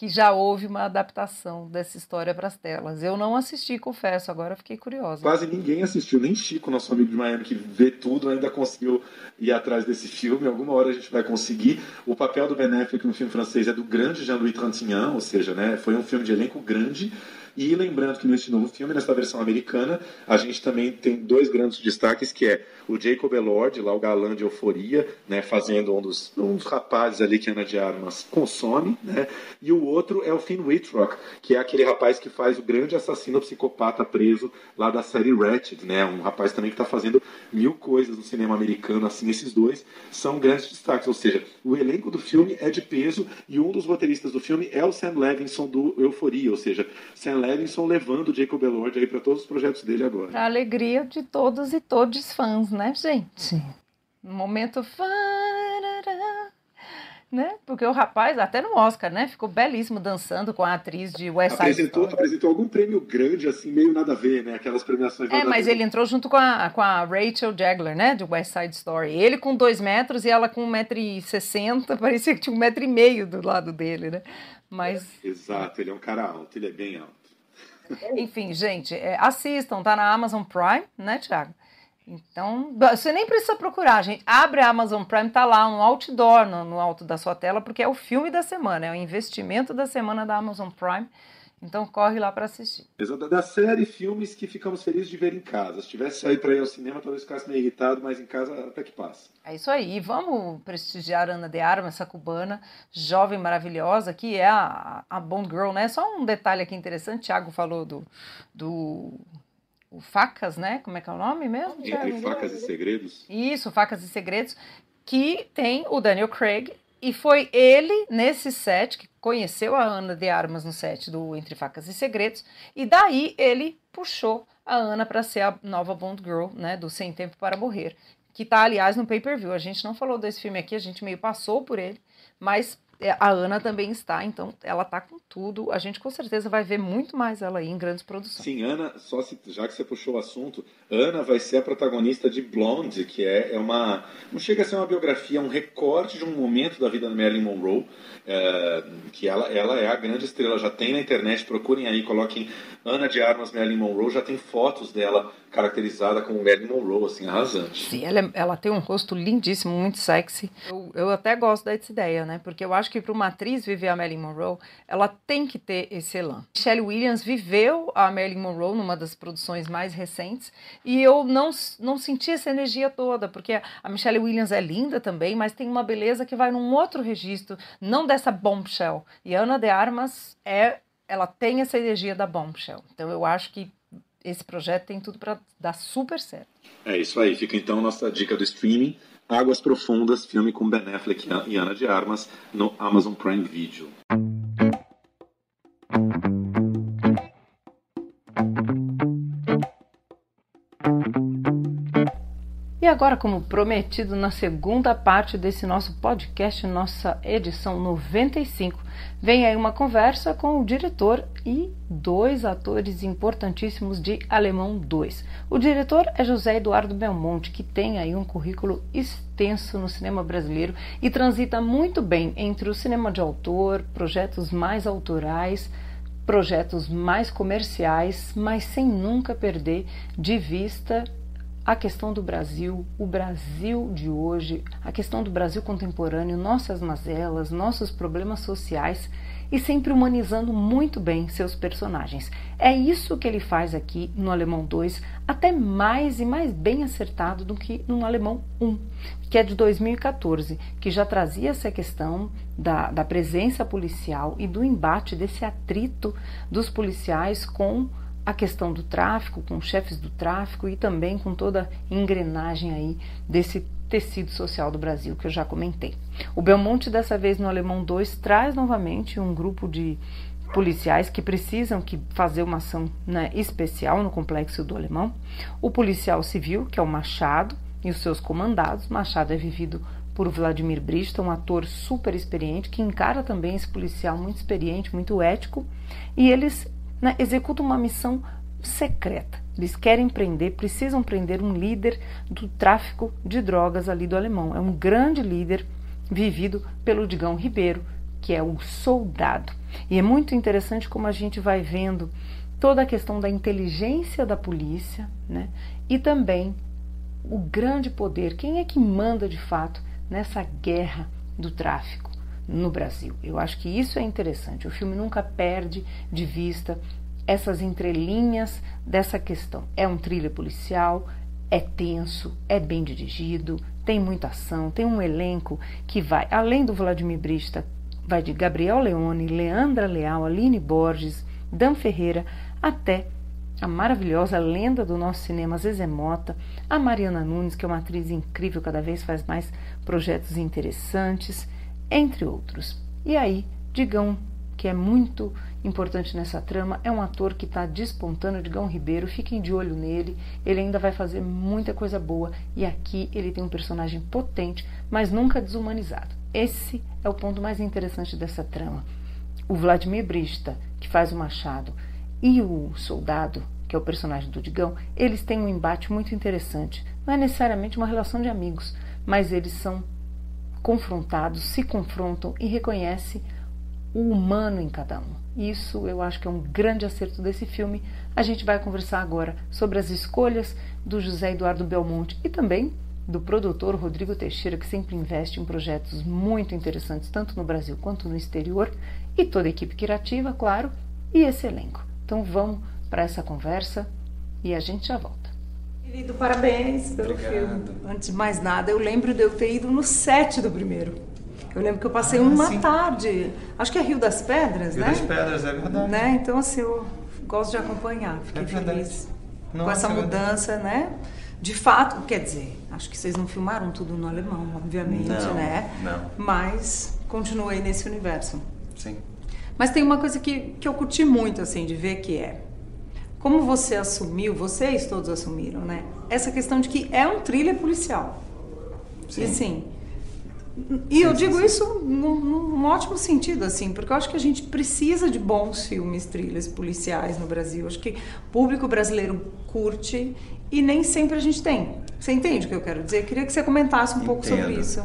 S6: que já houve uma adaptação dessa história para as telas. Eu não assisti, confesso, agora fiquei curiosa.
S5: Quase ninguém assistiu, nem Chico, nosso amigo de Miami, que vê tudo, ainda conseguiu ir atrás desse filme. Alguma hora a gente vai conseguir. O papel do Ben Affleck no filme francês é do grande Jean-Louis Trintignant, ou seja, né, foi um filme de elenco grande e lembrando que nesse novo filme, nessa versão americana, a gente também tem dois grandes destaques, que é o Jacob Elord, lá o galã de Euforia, né, fazendo um dos, um dos rapazes ali que Ana de Armas consome, né, e o outro é o Finn Wittrock, que é aquele rapaz que faz o grande assassino psicopata preso lá da série Ratched, né, um rapaz também que está fazendo mil coisas no cinema americano, assim, esses dois são grandes destaques, ou seja, o elenco do filme é de peso e um dos roteiristas do filme é o Sam Levinson do Euforia, ou seja, Sam Levinson levando o Jacob Elord aí para todos os projetos dele agora.
S6: Pra alegria de todos e todos fãs, né, gente? No momento. né? Porque o rapaz, até no Oscar, né? Ficou belíssimo dançando com a atriz de West Side
S5: Apresentou,
S6: Story.
S5: apresentou algum prêmio grande, assim, meio nada a ver, né? Aquelas premiações
S6: É,
S5: a
S6: mas ele entrou junto com a, com a Rachel Jagler, né? De West Side Story. Ele com dois metros e ela com 1,60m. Parecia que tinha um metro e meio do lado dele, né? Mas,
S5: Exato, ele é um cara alto, ele é bem alto.
S6: Enfim, gente, é, assistam, tá na Amazon Prime, né, Thiago? Então, você nem precisa procurar, gente. Abre a Amazon Prime, tá lá um outdoor no, no alto da sua tela, porque é o filme da semana, é o investimento da semana da Amazon Prime. Então, corre lá para assistir.
S5: Exato, da série filmes que ficamos felizes de ver em casa. Se tivesse saído para ir ao cinema, talvez ficasse meio irritado, mas em casa até que passa.
S6: É isso aí. E vamos prestigiar Ana de Armas, essa cubana, jovem maravilhosa, que é a, a Bond Girl, né? Só um detalhe aqui interessante, Thiago falou do, do o Facas, né? Como é que é o nome mesmo?
S5: Entre
S6: Thiago?
S5: facas e segredos.
S6: Isso, Facas e Segredos, que tem o Daniel Craig, e foi ele, nesse set, que conheceu a Ana de Armas no set do Entre Facas e Segredos, e daí ele puxou a Ana para ser a nova Bond Girl, né, do Sem Tempo para Morrer, que tá, aliás, no pay-per-view. A gente não falou desse filme aqui, a gente meio passou por ele, mas a Ana também está, então ela tá com tudo. A gente com certeza vai ver muito mais ela aí em grandes produções.
S5: Sim, Ana, só se, já que você puxou o assunto, Ana vai ser a protagonista de Blonde, que é, é uma. Não chega a ser uma biografia, é um recorte de um momento da vida da Marilyn Monroe, é, que ela, ela é a grande estrela. Já tem na internet, procurem aí, coloquem Ana de Armas Marilyn Monroe, já tem fotos dela caracterizada como Marilyn Monroe, assim, arrasante.
S6: Sim, ela, é- ela tem um rosto lindíssimo, muito sexy. Eu, eu até gosto dessa ideia, né? Porque eu acho que para uma atriz viver a Marilyn Monroe, ela tem que ter esse elan. Michelle Williams viveu a Marilyn Monroe numa das produções mais recentes e eu não, não senti essa energia toda, porque a Michelle Williams é linda também, mas tem uma beleza que vai num outro registro, não dessa bombshell. E Ana de Armas é, ela tem essa energia da bombshell. Então eu acho que esse projeto tem tudo para dar super certo.
S5: É isso aí, fica então nossa dica do streaming. Águas Profundas, filme com Ben Affleck e Ana de Armas no Amazon Prime Video.
S6: E agora, como prometido, na segunda parte desse nosso podcast, nossa edição 95, vem aí uma conversa com o diretor e dois atores importantíssimos de Alemão 2. O diretor é José Eduardo Belmonte, que tem aí um currículo extenso no cinema brasileiro e transita muito bem entre o cinema de autor, projetos mais autorais, projetos mais comerciais, mas sem nunca perder de vista a questão do Brasil, o Brasil de hoje, a questão do Brasil contemporâneo, nossas mazelas, nossos problemas sociais e sempre humanizando muito bem seus personagens. É isso que ele faz aqui no Alemão 2, até mais e mais bem acertado do que no Alemão 1, que é de 2014, que já trazia essa questão da, da presença policial e do embate desse atrito dos policiais com a questão do tráfico, com chefes do tráfico e também com toda a engrenagem aí desse tecido social do Brasil que eu já comentei. O Belmonte, dessa vez no Alemão 2, traz novamente um grupo de policiais que precisam que fazer uma ação né, especial no complexo do Alemão. O policial civil, que é o Machado, e os seus comandados. Machado é vivido por Vladimir Brista, um ator super experiente que encara também esse policial muito experiente, muito ético, e eles né, executam uma missão secreta. Eles querem prender, precisam prender um líder do tráfico de drogas ali do alemão. É um grande líder vivido pelo Digão Ribeiro, que é o soldado. E é muito interessante como a gente vai vendo toda a questão da inteligência da polícia, né? E também o grande poder, quem é que manda de fato nessa guerra do tráfico no Brasil? Eu acho que isso é interessante. O filme nunca perde de vista essas entrelinhas dessa questão. É um thriller policial, é tenso, é bem dirigido, tem muita ação, tem um elenco que vai, além do Vladimir Brista, vai de Gabriel Leone, Leandra Leal, Aline Borges, Dan Ferreira, até a maravilhosa lenda do nosso cinema Zezé Mota, a Mariana Nunes, que é uma atriz incrível, cada vez faz mais projetos interessantes, entre outros. E aí, Digão, que é muito importante nessa trama é um ator que está despontando, Digão Ribeiro. Fiquem de olho nele, ele ainda vai fazer muita coisa boa e aqui ele tem um personagem potente, mas nunca desumanizado. Esse é o ponto mais interessante dessa trama. O Vladimir Brista, que faz o Machado, e o soldado, que é o personagem do Digão, eles têm um embate muito interessante. Não é necessariamente uma relação de amigos, mas eles são confrontados, se confrontam e reconhecem o humano em cada um. Isso eu acho que é um grande acerto desse filme. A gente vai conversar agora sobre as escolhas do José Eduardo Belmonte e também do produtor Rodrigo Teixeira, que sempre investe em projetos muito interessantes, tanto no Brasil quanto no exterior, e toda a equipe criativa, claro, e esse elenco. Então vamos para essa conversa e a gente já volta.
S10: Querido, parabéns pelo
S11: Obrigado.
S10: filme. Antes de mais nada, eu lembro de eu ter ido no set do primeiro. Eu lembro que eu passei
S11: Ah,
S10: uma
S11: sim.
S10: tarde, acho que é Rio das Pedras,
S11: Rio
S10: né?
S11: das Pedras, é verdade.
S10: Né? Então, assim, eu gosto de acompanhar, fiquei
S11: É
S10: feliz com
S11: Nossa,
S10: essa
S11: é
S10: mudança, né? De fato, quer dizer, acho que vocês não filmaram tudo no alemão, obviamente,
S11: Não,
S10: né?
S11: não.
S10: Mas continuei nesse universo.
S11: Sim.
S10: Mas tem uma coisa que, que eu curti muito, assim, de ver que é como você assumiu, vocês todos assumiram, né? Essa questão de que é um thriller policial.
S11: Sim.
S10: E assim. E eu digo isso num, num ótimo sentido, assim, porque eu acho que a gente precisa de bons filmes, thrillers policiais no Brasil. Acho que o público brasileiro curte e nem sempre a gente tem. Você entende o que eu quero dizer? Queria que você comentasse um pouco sobre
S11: Entendo.
S10: isso.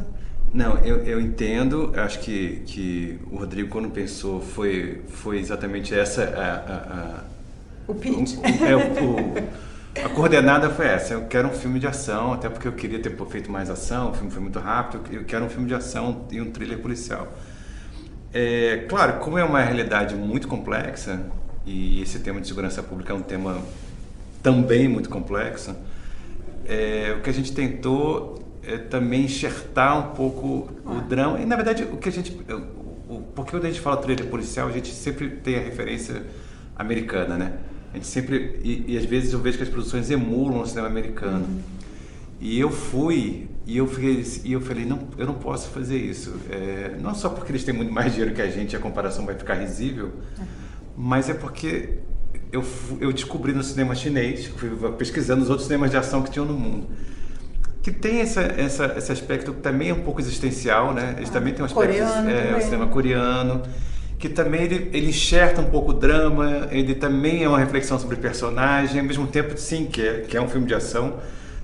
S11: Não, eu, eu entendo. Acho que, que o Rodrigo, quando pensou, foi, foi exatamente essa a, a, a-
S10: O pitch.
S11: o- é, o- a coordenada foi essa. Eu quero um filme de ação, até porque eu queria ter feito mais ação. O filme foi muito rápido. Eu quero um filme de ação e um thriller policial. É, claro, como é uma realidade muito complexa e esse tema de segurança pública é um tema também muito complexo, é, o que a gente tentou é também enxertar um pouco o drama e na verdade o que a gente o, o, porque quando a gente fala thriller policial a gente sempre tem a referência americana, né? A gente sempre e, e às vezes eu vejo que as produções emulam o cinema americano. E eu fui e eu fiquei e eu falei não, eu não posso fazer isso. É, não só porque eles têm muito mais dinheiro que a gente, a comparação vai ficar risível, mas é porque eu, eu descobri no cinema chinês, fui pesquisando os outros cinemas de ação que tinham no mundo, que tem essa, essa, esse aspecto que também é um pouco existencial, né? Eles também têm um aspecto
S10: Coreano
S11: é, o cinema coreano, que também ele, ele enxerta um pouco o drama, ele também é uma reflexão sobre personagem, ao mesmo tempo, sim, que é, que é um filme de ação,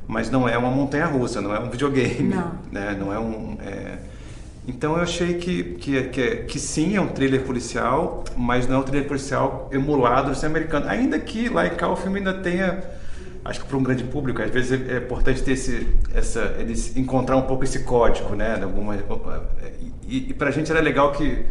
S11: mas não é uma montanha-russa, não é um videogame,
S10: Não.
S11: né? Não é um... é- Então eu achei que, que, que, que sim, é um thriller policial, mas não é um thriller policial emulado do cinema americano. Ainda que lá em cá o filme ainda tenha, acho que para um grande público, às vezes é, é importante ter esse, essa, eles encontrar um pouco esse código, né? de Alguma, e e para a gente era legal que,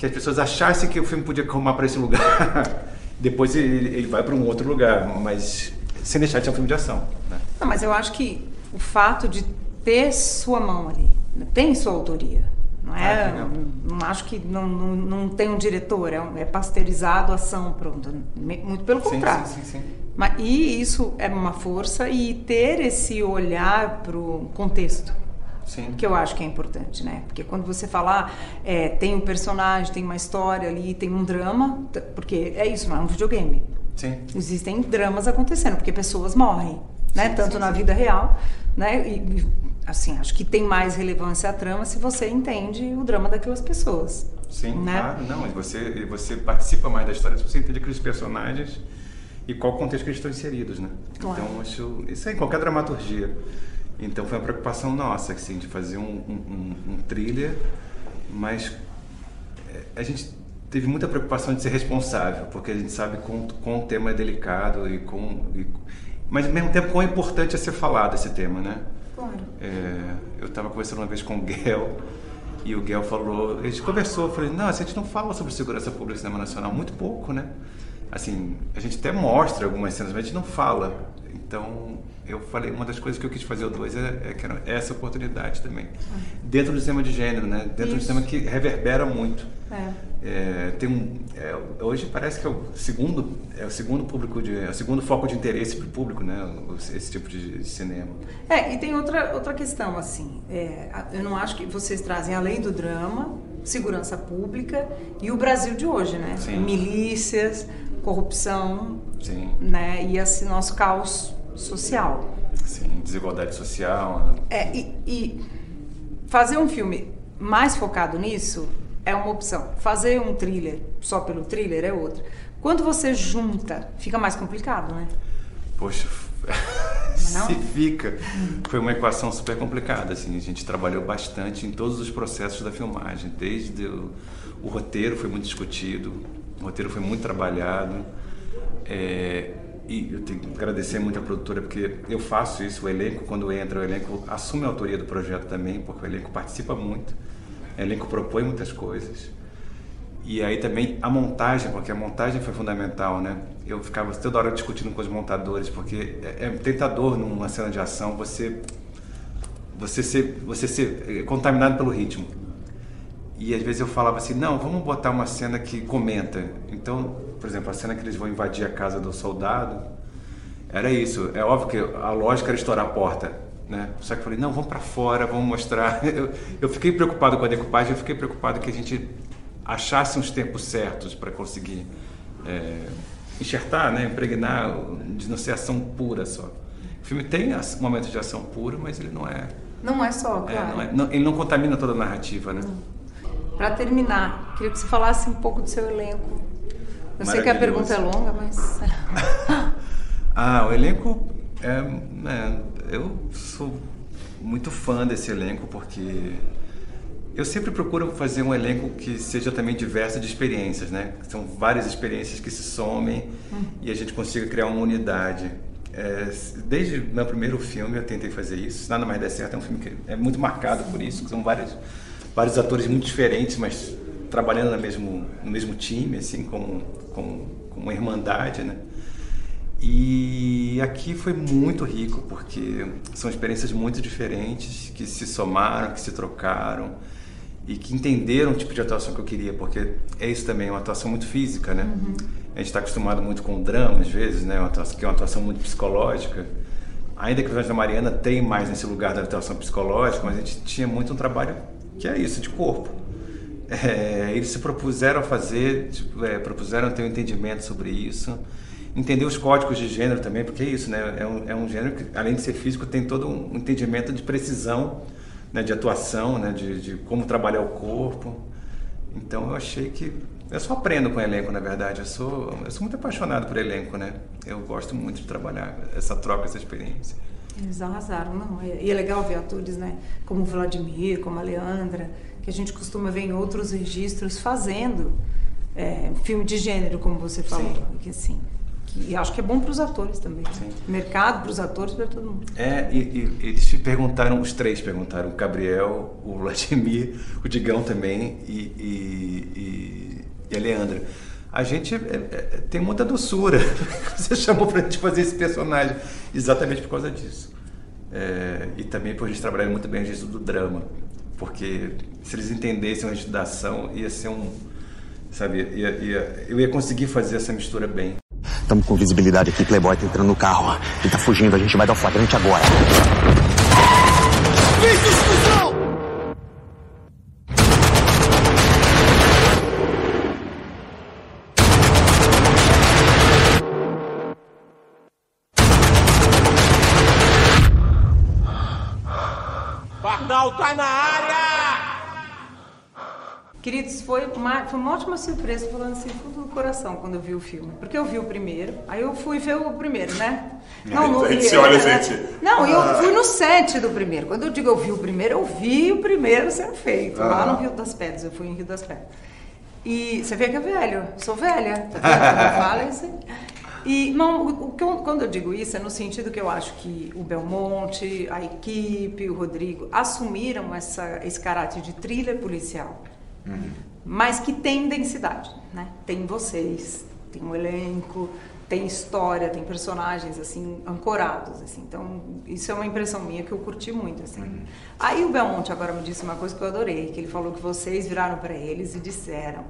S11: que as pessoas achassem que o filme podia arrumar para esse lugar, depois ele, ele vai para um outro lugar, mas sem deixar de ser um filme de ação. Né?
S10: Não, mas eu acho que o fato de ter sua mão ali, tem sua autoria. Não é?
S11: Ah,
S10: não, não acho que não, não, não tem um diretor, é, um- é pasteurizado a ação, pronto. Muito pelo contrário.
S11: sim, sim, sim.
S10: Mas, e isso é uma força e ter esse olhar para o contexto.
S11: Sim.
S10: Que eu acho que é importante, né? Porque quando você falar, é, tem um personagem, tem uma história ali, tem um drama, porque é isso, não é um videogame.
S11: Sim.
S10: Existem dramas acontecendo, porque pessoas morrem, né? Tanto na vida real, né? E, assim, acho que tem mais relevância a trama se você entende o drama daquelas pessoas.
S11: Sim,
S10: né?
S11: claro. Não, e você, você participa mais da história se você entende aqueles personagens e qual contexto que eles estão inseridos, né?
S10: Claro.
S11: Então, isso, isso é em qualquer dramaturgia. Então, foi uma preocupação nossa, assim, de fazer um, um, um- um thriller, mas é, a gente teve muita preocupação de ser responsável, porque a gente sabe com, com o tema é delicado e com... Mas, ao mesmo tempo, quão importante é ser falado esse tema, né?
S10: Claro.
S11: É, eu estava conversando uma vez com o Guel e o Guel falou, a gente conversou, eu falei, não, a gente não fala sobre segurança pública no cinema nacional, muito pouco, né? Assim, a gente até mostra algumas cenas, mas a gente não fala. Então, eu falei, uma das coisas que eu quis fazer o 2 é, é que era essa oportunidade também. Dentro do cinema de gênero, né? Dentro do
S10: Isso.
S11: cinema que reverbera muito.
S10: É.
S11: É, tem um, é, hoje parece que é o segundo, é o segundo público de, é o segundo foco de interesse para o público, né? Esse tipo de cinema.
S10: É, e tem outra, outra questão, assim. é, eu não acho que vocês trazem, além do drama,
S6: segurança pública e o Brasil de hoje, né?
S11: Sim.
S6: Milícias, corrupção,
S11: Sim.
S6: né? E esse nosso caos social.
S11: Sim, desigualdade social.
S6: É, e, e fazer um filme mais focado nisso é uma opção. Fazer um thriller só pelo thriller é outra. Quando você junta, fica mais complicado, né?
S11: Poxa,
S6: Não?
S11: se fica. Foi uma equação super complicada. Assim, a gente trabalhou bastante em todos os processos da filmagem, desde o, o roteiro foi muito discutido, o roteiro foi muito trabalhado. É, e eu tenho que agradecer muito a produtora, porque eu faço isso, o elenco, quando entra, o elenco assume a autoria do projeto também, porque o elenco participa muito, o elenco propõe muitas coisas. E aí também a montagem, porque a montagem foi fundamental, né? Eu ficava toda hora discutindo com os montadores, porque é, é tentador numa cena de ação você você ser você ser contaminado pelo ritmo. E às vezes eu falava assim, não, vamos botar uma cena que comenta. Então, por exemplo, a cena que eles vão invadir a casa do soldado, era isso. É óbvio que a lógica era estourar a porta, né? Só que eu falei, não, vamos para fora, vamos mostrar. Eu, eu fiquei preocupado com a decupagem, eu fiquei preocupado que a gente achasse uns tempos certos para conseguir é, enxertar, né, impregnar, de não ser ação pura só. O filme tem momentos de ação pura, mas ele não é.
S6: Não é só,
S11: é,
S6: claro.
S11: não é não, ele não contamina toda a narrativa, né?
S6: Para terminar, queria que você falasse um pouco do seu elenco. Eu sei que a pergunta é longa, mas.
S11: ah, o elenco é, né, eu sou muito fã desse elenco porque eu sempre procuro fazer um elenco que seja também diverso de experiências, né? São várias experiências que se somem
S6: Hum.
S11: e a gente consiga criar uma unidade. É, desde meu primeiro filme eu tentei fazer isso. Nada mais der certo é um filme que é muito marcado por isso. São vários, vários atores muito diferentes, mas trabalhando no mesmo, no mesmo time, assim, com, com, com uma irmandade, né? E aqui foi muito rico porque são experiências muito diferentes que se somaram, que se trocaram e que entenderam o tipo de atuação que eu queria, porque é isso também, é uma atuação muito física, né?
S6: Uhum.
S11: A gente está acostumado muito com drama, às vezes, né? Uma atuação, que é uma atuação muito psicológica. Ainda que o da Mariana tem mais nesse lugar da atuação psicológica, mas a gente tinha muito um trabalho que é isso, de corpo. É, eles se propuseram a fazer, tipo, é, propuseram ter um entendimento sobre isso, entender os códigos de gênero também, porque é isso, né? É um, é um gênero que, além de ser físico, tem todo um entendimento de precisão, né? de atuação, né? De, de como trabalhar o corpo. Então eu achei que eu só aprendo com elenco, na verdade. Eu sou, eu sou muito apaixonado por elenco, né? Eu gosto muito de trabalhar essa troca, essa experiência.
S6: Eles arrasaram, não. E é legal ver atores, né? Como o Vladimir, como a Leandra, que a gente costuma ver em outros registros fazendo é, filme de gênero, como você falou.
S11: Sim.
S6: Que, assim, que acho que é bom para os atores também.
S11: Sim.
S6: Mercado para os atores, para todo mundo.
S11: É, e, e, eles perguntaram, os três perguntaram, o Gabriel, o Vladimir, o Digão também e, e, e a Leandra. A gente é, é, tem muita doçura. Você chamou pra gente fazer esse personagem exatamente por causa disso. É, e também por eles trabalharem muito bem a registro do drama. Porque se eles entendessem o registro da ação, ia ser um. Sabe, ia, ia, eu ia conseguir fazer essa mistura bem.
S12: Estamos com visibilidade aqui, Playboy tá entrando no carro. Ele tá fugindo, a gente vai dar o flagrante agora.
S6: Queridos, foi uma, foi uma ótima surpresa, falando assim, fundo do coração, quando eu vi o filme. Porque eu vi o primeiro, aí eu fui ver o primeiro, né?
S13: a gente se olha, gente.
S6: Não, eu fui no set do primeiro. Quando eu digo eu vi o primeiro, eu vi o primeiro sendo feito, lá no Rio das Pedras. Eu fui em Rio das Pedras. E você vê que é velho, sou velha, tá vendo? Isso. E não, o, que eu- quando eu digo isso é no sentido que eu acho que o Belmonte, a equipe, o Rodrigo assumiram essa, esse caráter de thriller policial mas que tem densidade, né? Tem vocês, tem um elenco, tem história, tem personagens assim ancorados, assim. Então isso é uma impressão minha que eu curti muito, assim. Aí o Belmonte agora me disse uma coisa que eu adorei, que ele falou que vocês viraram para eles e disseram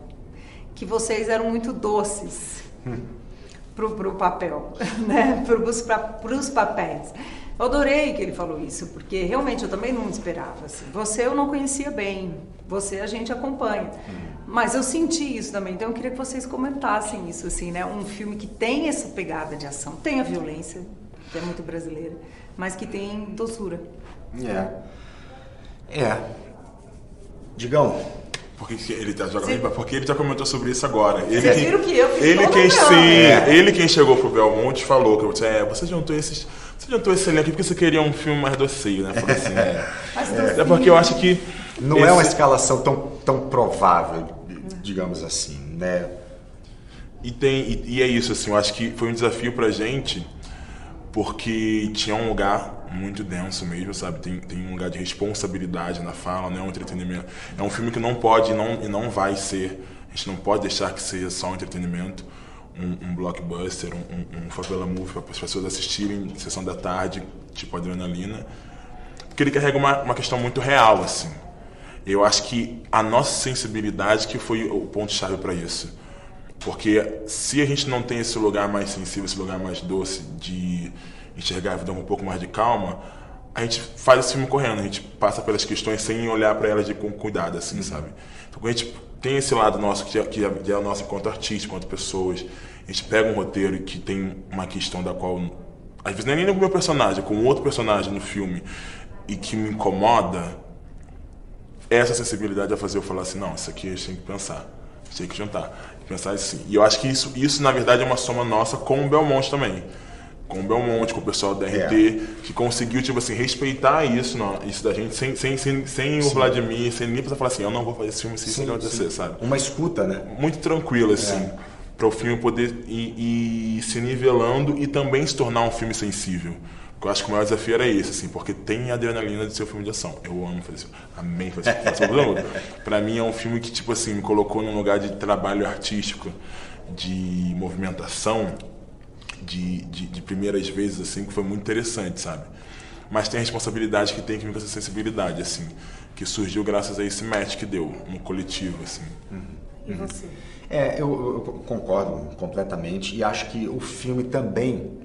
S6: que vocês eram muito doces pro, pro papel, né? Pra, pros papéis. Eu adorei que ele falou isso, porque realmente eu também não esperava. Assim. Você eu não conhecia bem, você a gente acompanha. Mas eu senti isso também, então eu queria que vocês comentassem isso, assim, né? Um filme que tem essa pegada de ação, tem a violência, que é muito brasileira, mas que tem doçura.
S12: É. É. Digão.
S13: Porque ele tá jogando, porque ele já comentou sobre isso agora. Ele
S6: Vocês
S13: quem,
S6: viram que eu fiz
S13: ele quem sim.
S12: É.
S13: ele quem chegou pro Belmonte falou que é, você juntou esses, você juntou esse aqui porque você queria um filme mais doceio, né? Assim, é. é porque eu acho que
S12: Não
S13: esse-
S12: é uma escalação tão, tão provável, digamos assim, né?
S13: E tem e, e é isso assim, eu acho que foi um desafio pra gente porque tinha um lugar muito denso mesmo, sabe? Tem, tem um lugar de responsabilidade na fala, não é um entretenimento. É um filme que não pode e não, e não vai ser. A gente não pode deixar que seja só um entretenimento, um, um blockbuster, um, um, favela movie para as pessoas assistirem sessão da tarde, tipo adrenalina. Porque ele carrega uma, uma questão muito real, assim. Eu acho que a nossa sensibilidade que foi o ponto-chave para isso. Porque se a gente não tem esse lugar mais sensível, esse lugar mais doce de enxergar a vida um pouco mais de calma, a gente faz esse filme correndo, a gente passa pelas questões sem olhar para elas de, com cuidado, assim, sabe? Então, quando a gente tem esse lado nosso, que é, que é, que é o nosso enquanto artista, enquanto pessoas, a gente pega um roteiro que tem uma questão da qual, às vezes não é nem com o meu personagem, é com outro personagem no filme, e que me incomoda, essa sensibilidade vai fazer eu falar assim, não, isso aqui a gente tem que pensar, a gente tem que juntar, pensar assim. E eu acho que isso, isso na verdade é uma soma nossa com o Belmonte também. Com o Belmonte, com o pessoal da RT, que conseguiu, tipo assim, respeitar isso, não, isso da gente, sem, sem, sem, sem o. Vladimir, sem nem precisar falar assim, eu não vou fazer esse filme se isso
S12: Sim,
S13: acontecer, sabe?
S12: Uma escuta, né?
S13: Muito tranquilo, assim, para o filme poder ir, ir se nivelando e também se tornar um filme sensível. Porque eu acho que o maior desafio era esse, assim, porque tem a adrenalina de ser um filme de ação. Eu amo fazer isso. Amei fazer isso. Pra mim é um filme que, tipo assim, me colocou num lugar de trabalho artístico, de movimentação, de, de, de primeiras vezes, assim, que foi muito interessante, sabe? Mas tem a responsabilidade que tem que vir com essa sensibilidade, assim, que surgiu graças a esse match que deu no coletivo, assim.
S6: E você?
S12: É, eu, eu concordo completamente e acho que o filme também,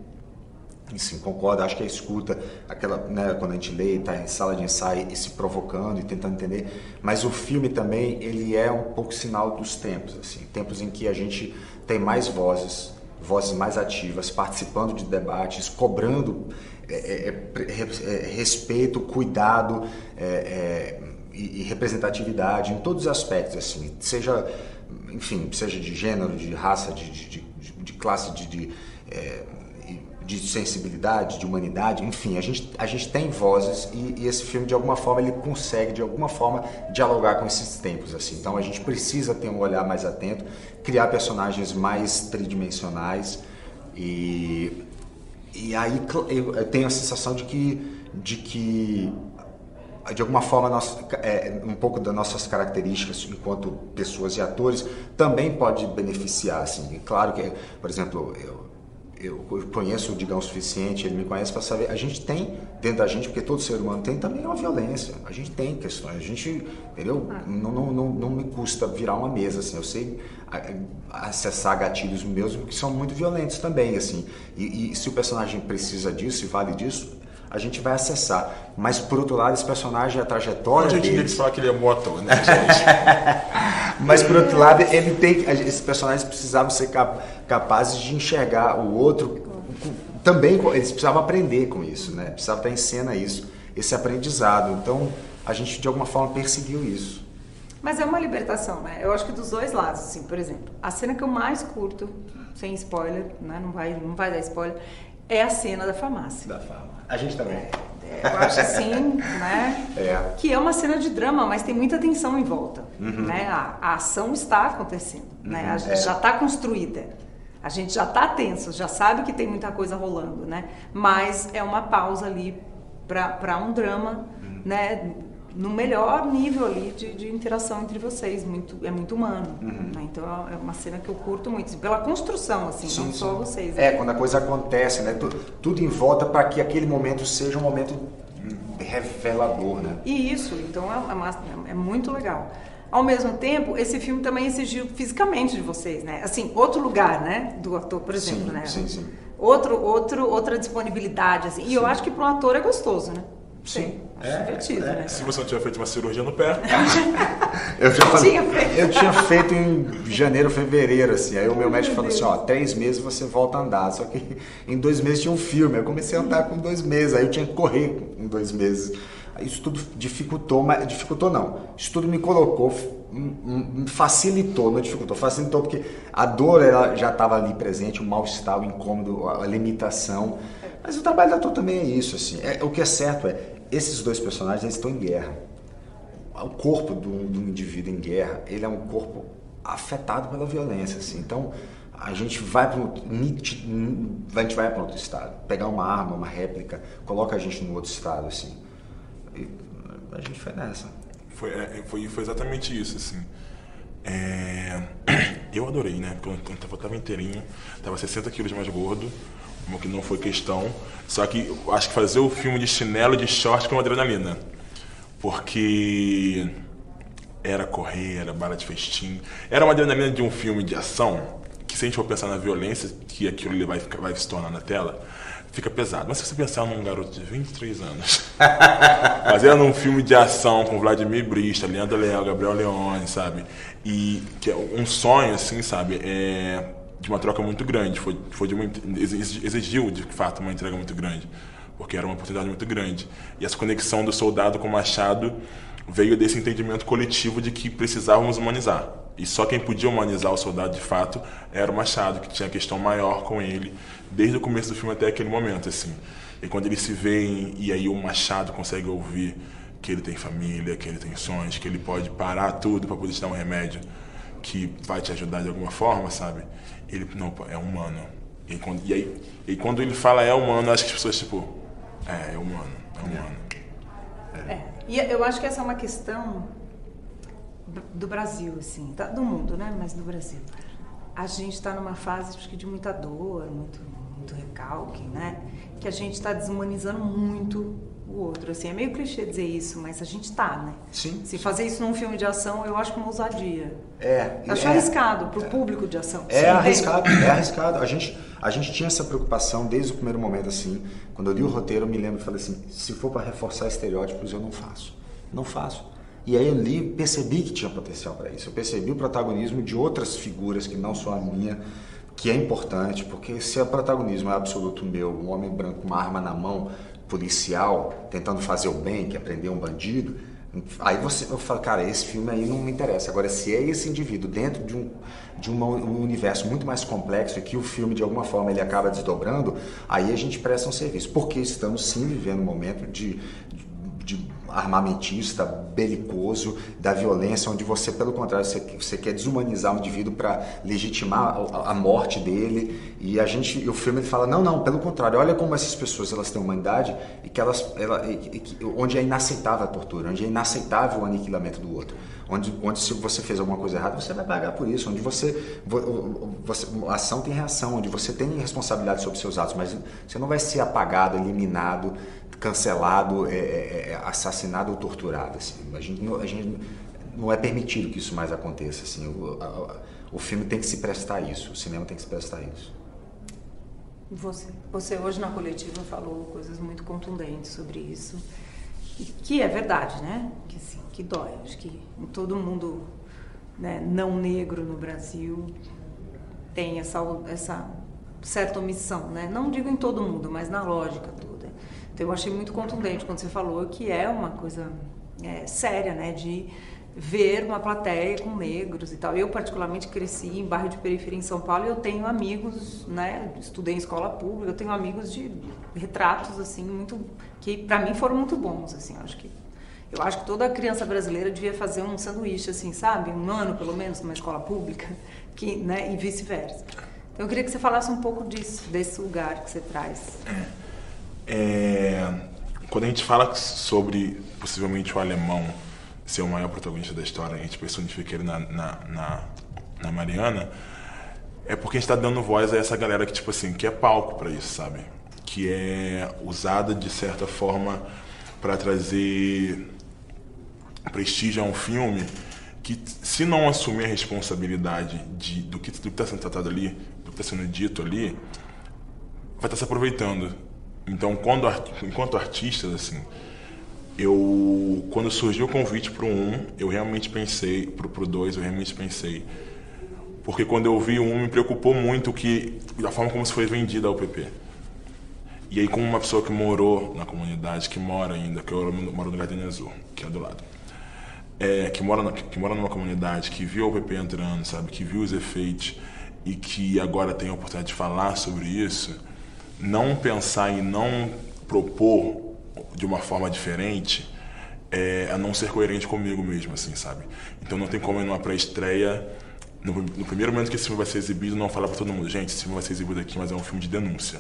S12: sim, concordo, acho que a escuta, aquela, né, quando a gente lê, está em sala de ensaio e se provocando e tentando entender, mas o filme também, ele é um pouco sinal dos tempos, assim, tempos em que a gente tem mais vozes, vozes mais ativas, participando de debates, cobrando é, é, é, respeito, cuidado é, é, e, e representatividade em todos os aspectos, assim, seja, enfim, seja de gênero, de raça, de, de, de, de classe, de, de, é, de sensibilidade, de humanidade, enfim, a gente, a gente tem vozes e, e, esse filme de alguma forma ele consegue de alguma forma dialogar com esses tempos, assim. Então a gente precisa ter um olhar mais atento, criar personagens mais tridimensionais e e aí eu tenho a sensação de que de que de alguma forma nós, é, um pouco das nossas características enquanto pessoas e atores também pode beneficiar assim claro que por exemplo eu eu conheço o Digão o suficiente, ele me conhece para saber. A gente tem dentro da gente, porque todo ser humano tem também uma violência. A gente tem questões. A gente, entendeu? Não, não, não, não me custa virar uma mesa, assim. Eu sei acessar gatilhos meus que são muito violentos também, assim. E, e se o personagem precisa disso e vale disso, a gente vai acessar. Mas por outro lado, esse personagem, a trajetória
S13: A gente
S12: dele...
S13: tinha que falar que ele é moto, né, gente?
S12: Mas por outro lado, ele tem, esses personagens precisavam ser capazes de enxergar o outro. Também eles precisavam aprender com isso, né? Precisava estar em cena isso, esse aprendizado. Então a gente de alguma forma perseguiu isso.
S6: Mas é uma libertação, né? Eu acho que dos dois lados, assim, por exemplo, a cena que eu mais curto, sem spoiler, né? Não vai, não vai dar spoiler, é a cena da farmácia.
S12: Da farmácia. A gente também.
S6: É, eu acho assim, né?
S12: É.
S6: Que é uma cena de drama, mas tem muita tensão em volta.
S12: Uhum.
S6: Né? A, a, ação está acontecendo, uhum. né? A,
S12: é.
S6: já está construída. A gente já está tenso, já sabe que tem muita coisa rolando, né? Mas é uma pausa ali para um drama, uhum. né? No melhor nível ali de, de, interação entre vocês, muito, é muito humano. Né? Então é uma cena que eu curto muito, assim, pela construção, assim,
S12: sim,
S6: não
S12: sim.
S6: só vocês. Né?
S12: É, quando a coisa acontece, né? Tudo, tudo em volta para que aquele momento seja um momento revelador, né?
S6: E isso, então é, uma, é muito legal. Ao mesmo tempo, esse filme também exigiu fisicamente de vocês, né? Assim, outro lugar, né? Do ator, por exemplo,
S12: sim,
S6: né?
S12: Sim, sim.
S6: outro, outro, outra disponibilidade, assim. E eu acho que para um ator é gostoso, né?
S12: Sim.
S6: É, divertido, né?
S13: Se você não tiver feito uma cirurgia no pé.
S12: Eu, já falei-
S6: Tinha feito.
S12: eu tinha feito em janeiro, fevereiro, assim. Aí o meu médico falou assim, ó, três meses você volta a andar. Só que em dois meses tinha um filme. Aí eu comecei a andar com dois meses. Aí eu tinha que correr em dois meses. Isso tudo dificultou, mas dificultou não. Isso tudo me colocou, me facilitou, não dificultou, facilitou porque a dor ela já estava ali presente, o mal-estar, o incômodo, a limitação. Mas o trabalho do ator também é isso, assim. É, o que é certo é, esses dois personagens eles estão em guerra o corpo do, do indivíduo em guerra, ele é um corpo afetado pela violência, assim. Então, a gente vai para a gente vai para outro estado, pegar uma arma, uma réplica, coloca a gente no outro estado, assim. E a gente foi nessa.
S13: Foi, é, foi, foi exatamente isso, assim. É, Eu adorei, né? Porque eu tava, tava inteirinho, tava 60 quilos mais gordo, o que não foi questão. Só que acho que fazer o filme de chinelo de short com adrenalina. Porque era correr, era bala de festim. Era uma adrenalina de um filme de ação, que se a gente for pensar na violência que aquilo vai, vai se tornar na tela, fica pesado. Mas se você pensar num garoto de 23 anos, fazendo um filme de ação com Vladimir Brista, Leandro Leal, Gabriel Leone, sabe? E que é um sonho, assim, sabe? É de uma troca muito grande. Foi, foi de uma, exi- exigiu, de fato, uma entrega muito grande. Porque era uma oportunidade muito grande. E essa conexão do soldado com o Machado veio desse entendimento coletivo de que precisávamos humanizar. E só quem podia humanizar o soldado de fato era o Machado, que tinha questão maior com ele, desde o começo do filme até aquele momento, assim. E quando eles se veem, e aí o Machado consegue ouvir que ele tem família, que ele tem sonhos, que ele pode parar tudo para poder te dar um remédio que vai te ajudar de alguma forma, sabe? Ele, não, pô, é humano. E, quando, e aí, e quando ele fala é humano, acho que as pessoas, tipo, é, é humano, é humano.
S6: É. E eu acho que essa é uma questão do Brasil, assim, tá- do mundo, né? Mas do Brasil. A gente está numa fase acho que de muita dor, muito, muito recalque, né? Que a gente está desumanizando muito o outro. Assim, é meio clichê dizer isso, mas a gente tá, né?
S12: Sim.
S6: Se fazer isso num filme de ação, eu acho uma ousadia.
S12: É.
S6: Acho
S12: é.
S6: arriscado pro público de ação.
S12: É arriscado, é arriscado. A gente, a gente tinha essa preocupação desde o primeiro momento, assim. Quando eu li o roteiro, eu me lembro e falei assim: se for para reforçar estereótipos, eu não faço. Não faço. E aí eu li percebi que tinha potencial para isso. Eu percebi o protagonismo de outras figuras que não só a minha, que é importante, porque se o protagonismo é absoluto meu, um homem branco com uma arma na mão, policial, tentando fazer o bem, que é prender um bandido, aí você eu falo, cara, esse filme aí não me interessa. Agora, se é esse indivíduo dentro de um, de uma- um universo muito mais complexo e que o filme, de alguma forma, ele acaba desdobrando, aí a gente presta um serviço. Porque estamos sim vivendo um momento de, de armamentista, belicoso, da violência, onde você, pelo contrário, você, você quer desumanizar o indivíduo para legitimar a, a morte dele. E a gente, o filme ele fala, não, não, pelo contrário, olha como essas pessoas elas têm humanidade e que elas, ela, e- e onde é inaceitável a tortura, onde é inaceitável o aniquilamento do outro. Onde, onde se você fez alguma coisa errada, você vai pagar por isso. Onde você, vo- você ação tem reação, onde você tem responsabilidade sobre seus atos, mas você não vai ser apagado, eliminado, cancelado, é, é, é, assassinado ou torturado. Assim. A, gente, não- a gente não é permitido que isso mais aconteça. Assim. O, a- o filme tem que se prestar a isso, o cinema tem que se prestar a isso.
S6: Você, você hoje na coletiva falou coisas muito contundentes sobre isso. Que é verdade, né? Que, assim, que dói. Acho que em todo mundo né, não negro no Brasil tem essa, essa certa omissão, né? Não digo em todo mundo, mas na lógica toda. Então eu achei muito contundente quando você falou que é uma coisa é, séria, né? De ver uma plateia com negros e tal. Eu particularmente cresci em bairro de periferia em São Paulo e eu tenho amigos, né? Estudei em escola pública, eu tenho amigos de retratos assim muito que para mim foram muito bons, assim. Acho que eu acho que toda criança brasileira devia fazer um sanduíche assim, sabe? Um ano pelo menos numa escola pública, que, né? E vice-versa. Então eu queria que você falasse um pouco disso, desse lugar que você traz.
S13: É, quando a gente fala sobre possivelmente o alemão ser o maior protagonista da história, a gente personifica ele na, na, na, na Mariana, é porque a gente está dando voz a essa galera que, tipo assim, que é palco para isso, sabe? Que é usada de certa forma para trazer prestígio a um filme que, se não assumir a responsabilidade de, do que está sendo tratado ali, do que está sendo dito ali, vai estar se aproveitando. Então, quando, enquanto artistas, assim, eu quando surgiu o convite para o 1, eu realmente pensei, para o 2, eu realmente pensei. Porque quando eu vi o 1, me preocupou muito que da forma como se foi vendida a UPP. E aí, como uma pessoa que morou na comunidade, que mora ainda, que eu moro no Jardim Azul, que é do lado, é, que, mora na, que mora numa comunidade, que viu a UPP entrando, sabe, que viu os efeitos e que agora tem a oportunidade de falar sobre isso, não pensar e não propor de uma forma diferente é, a não ser coerente comigo mesmo, assim, sabe? Então não tem como ir numa pré-estreia, no, no, primeiro momento que esse filme vai ser exibido, não falar para todo mundo, gente, esse filme vai ser exibido aqui, mas é um filme de denúncia,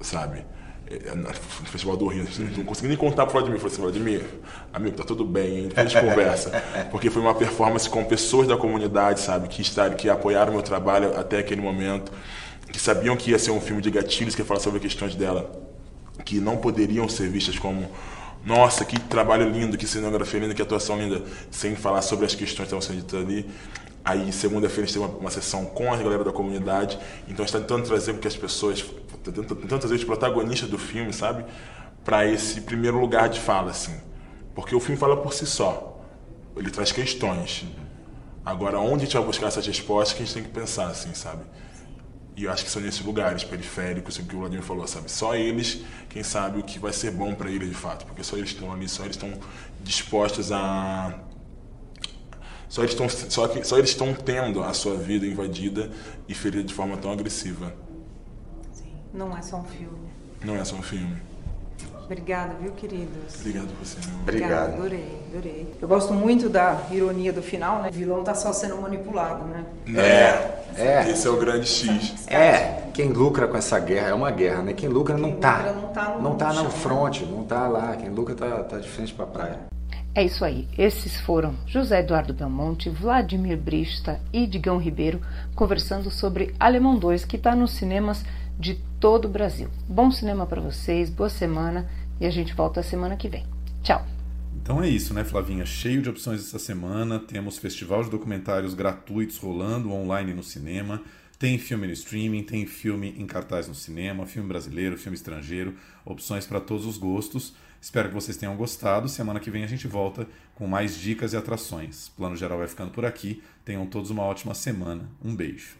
S13: sabe? É, é no Festival do Rio, não consegui nem contar pro Vladimir, falei assim, Vladimir, amigo, tá tudo bem, hein? Depois a gente conversa. Porque foi uma performance com pessoas da comunidade, sabe, que, estaram, que apoiaram meu trabalho até aquele momento, que sabiam que ia ser um filme de gatilhos, que ia falar sobre questões dela que não poderiam ser vistas como nossa, que trabalho lindo, que cenografia linda, que atuação linda, sem falar sobre as questões que estavam sendo ditas ali. Aí, segunda-feira, a gente teve uma, uma, sessão com a galera da comunidade. Então, a gente está tentando trazer que as pessoas, tentando, tentando trazer os protagonistas do filme, sabe? Para esse primeiro lugar de fala, assim. Porque o filme fala por si só. Ele traz questões. Agora, onde a gente vai buscar essas respostas que a gente tem que pensar, assim, sabe? E eu acho que são nesses lugares periféricos, o que o Vladimir falou, sabe? Só eles, quem sabe o que vai ser bom para eles de fato, porque só eles estão ali, só eles estão dispostos a só eles estão só, que, só eles estão tendo a sua vida invadida e ferida de forma tão agressiva.
S10: Sim, não é só um filme.
S13: Não é só um filme.
S10: Obrigada, viu, queridos?
S13: Obrigado por você.
S12: Obrigado.
S10: Adorei, adorei. Eu gosto muito da ironia do final, né? O vilão tá só sendo manipulado, né?
S13: É,
S12: é.
S13: Esse é o grande X.
S12: É, quem lucra com essa guerra é uma guerra, né? Quem lucra
S10: Quem
S12: não tá.
S10: lucra não tá no
S12: Não tá no
S10: né?
S12: front, não tá lá. Quem lucra tá, tá de frente pra praia.
S6: É isso aí. Esses foram José Eduardo Belmonte, Vladimir Brista e Digão Ribeiro conversando sobre Alemão 2, que está nos cinemas de todo o Brasil. Bom cinema para vocês, boa semana e a gente volta semana que vem. Tchau.
S14: Então é isso, né, Flavinha? Cheio de opções essa semana. Temos festival de documentários gratuitos rolando online no cinema. Tem filme no streaming, tem filme em cartaz no cinema, filme brasileiro, filme estrangeiro, opções para todos os gostos. Espero que vocês tenham gostado. Semana que vem a gente volta com mais dicas e atrações. Plano Geral vai ficando por aqui. Tenham todos uma ótima semana. Um beijo.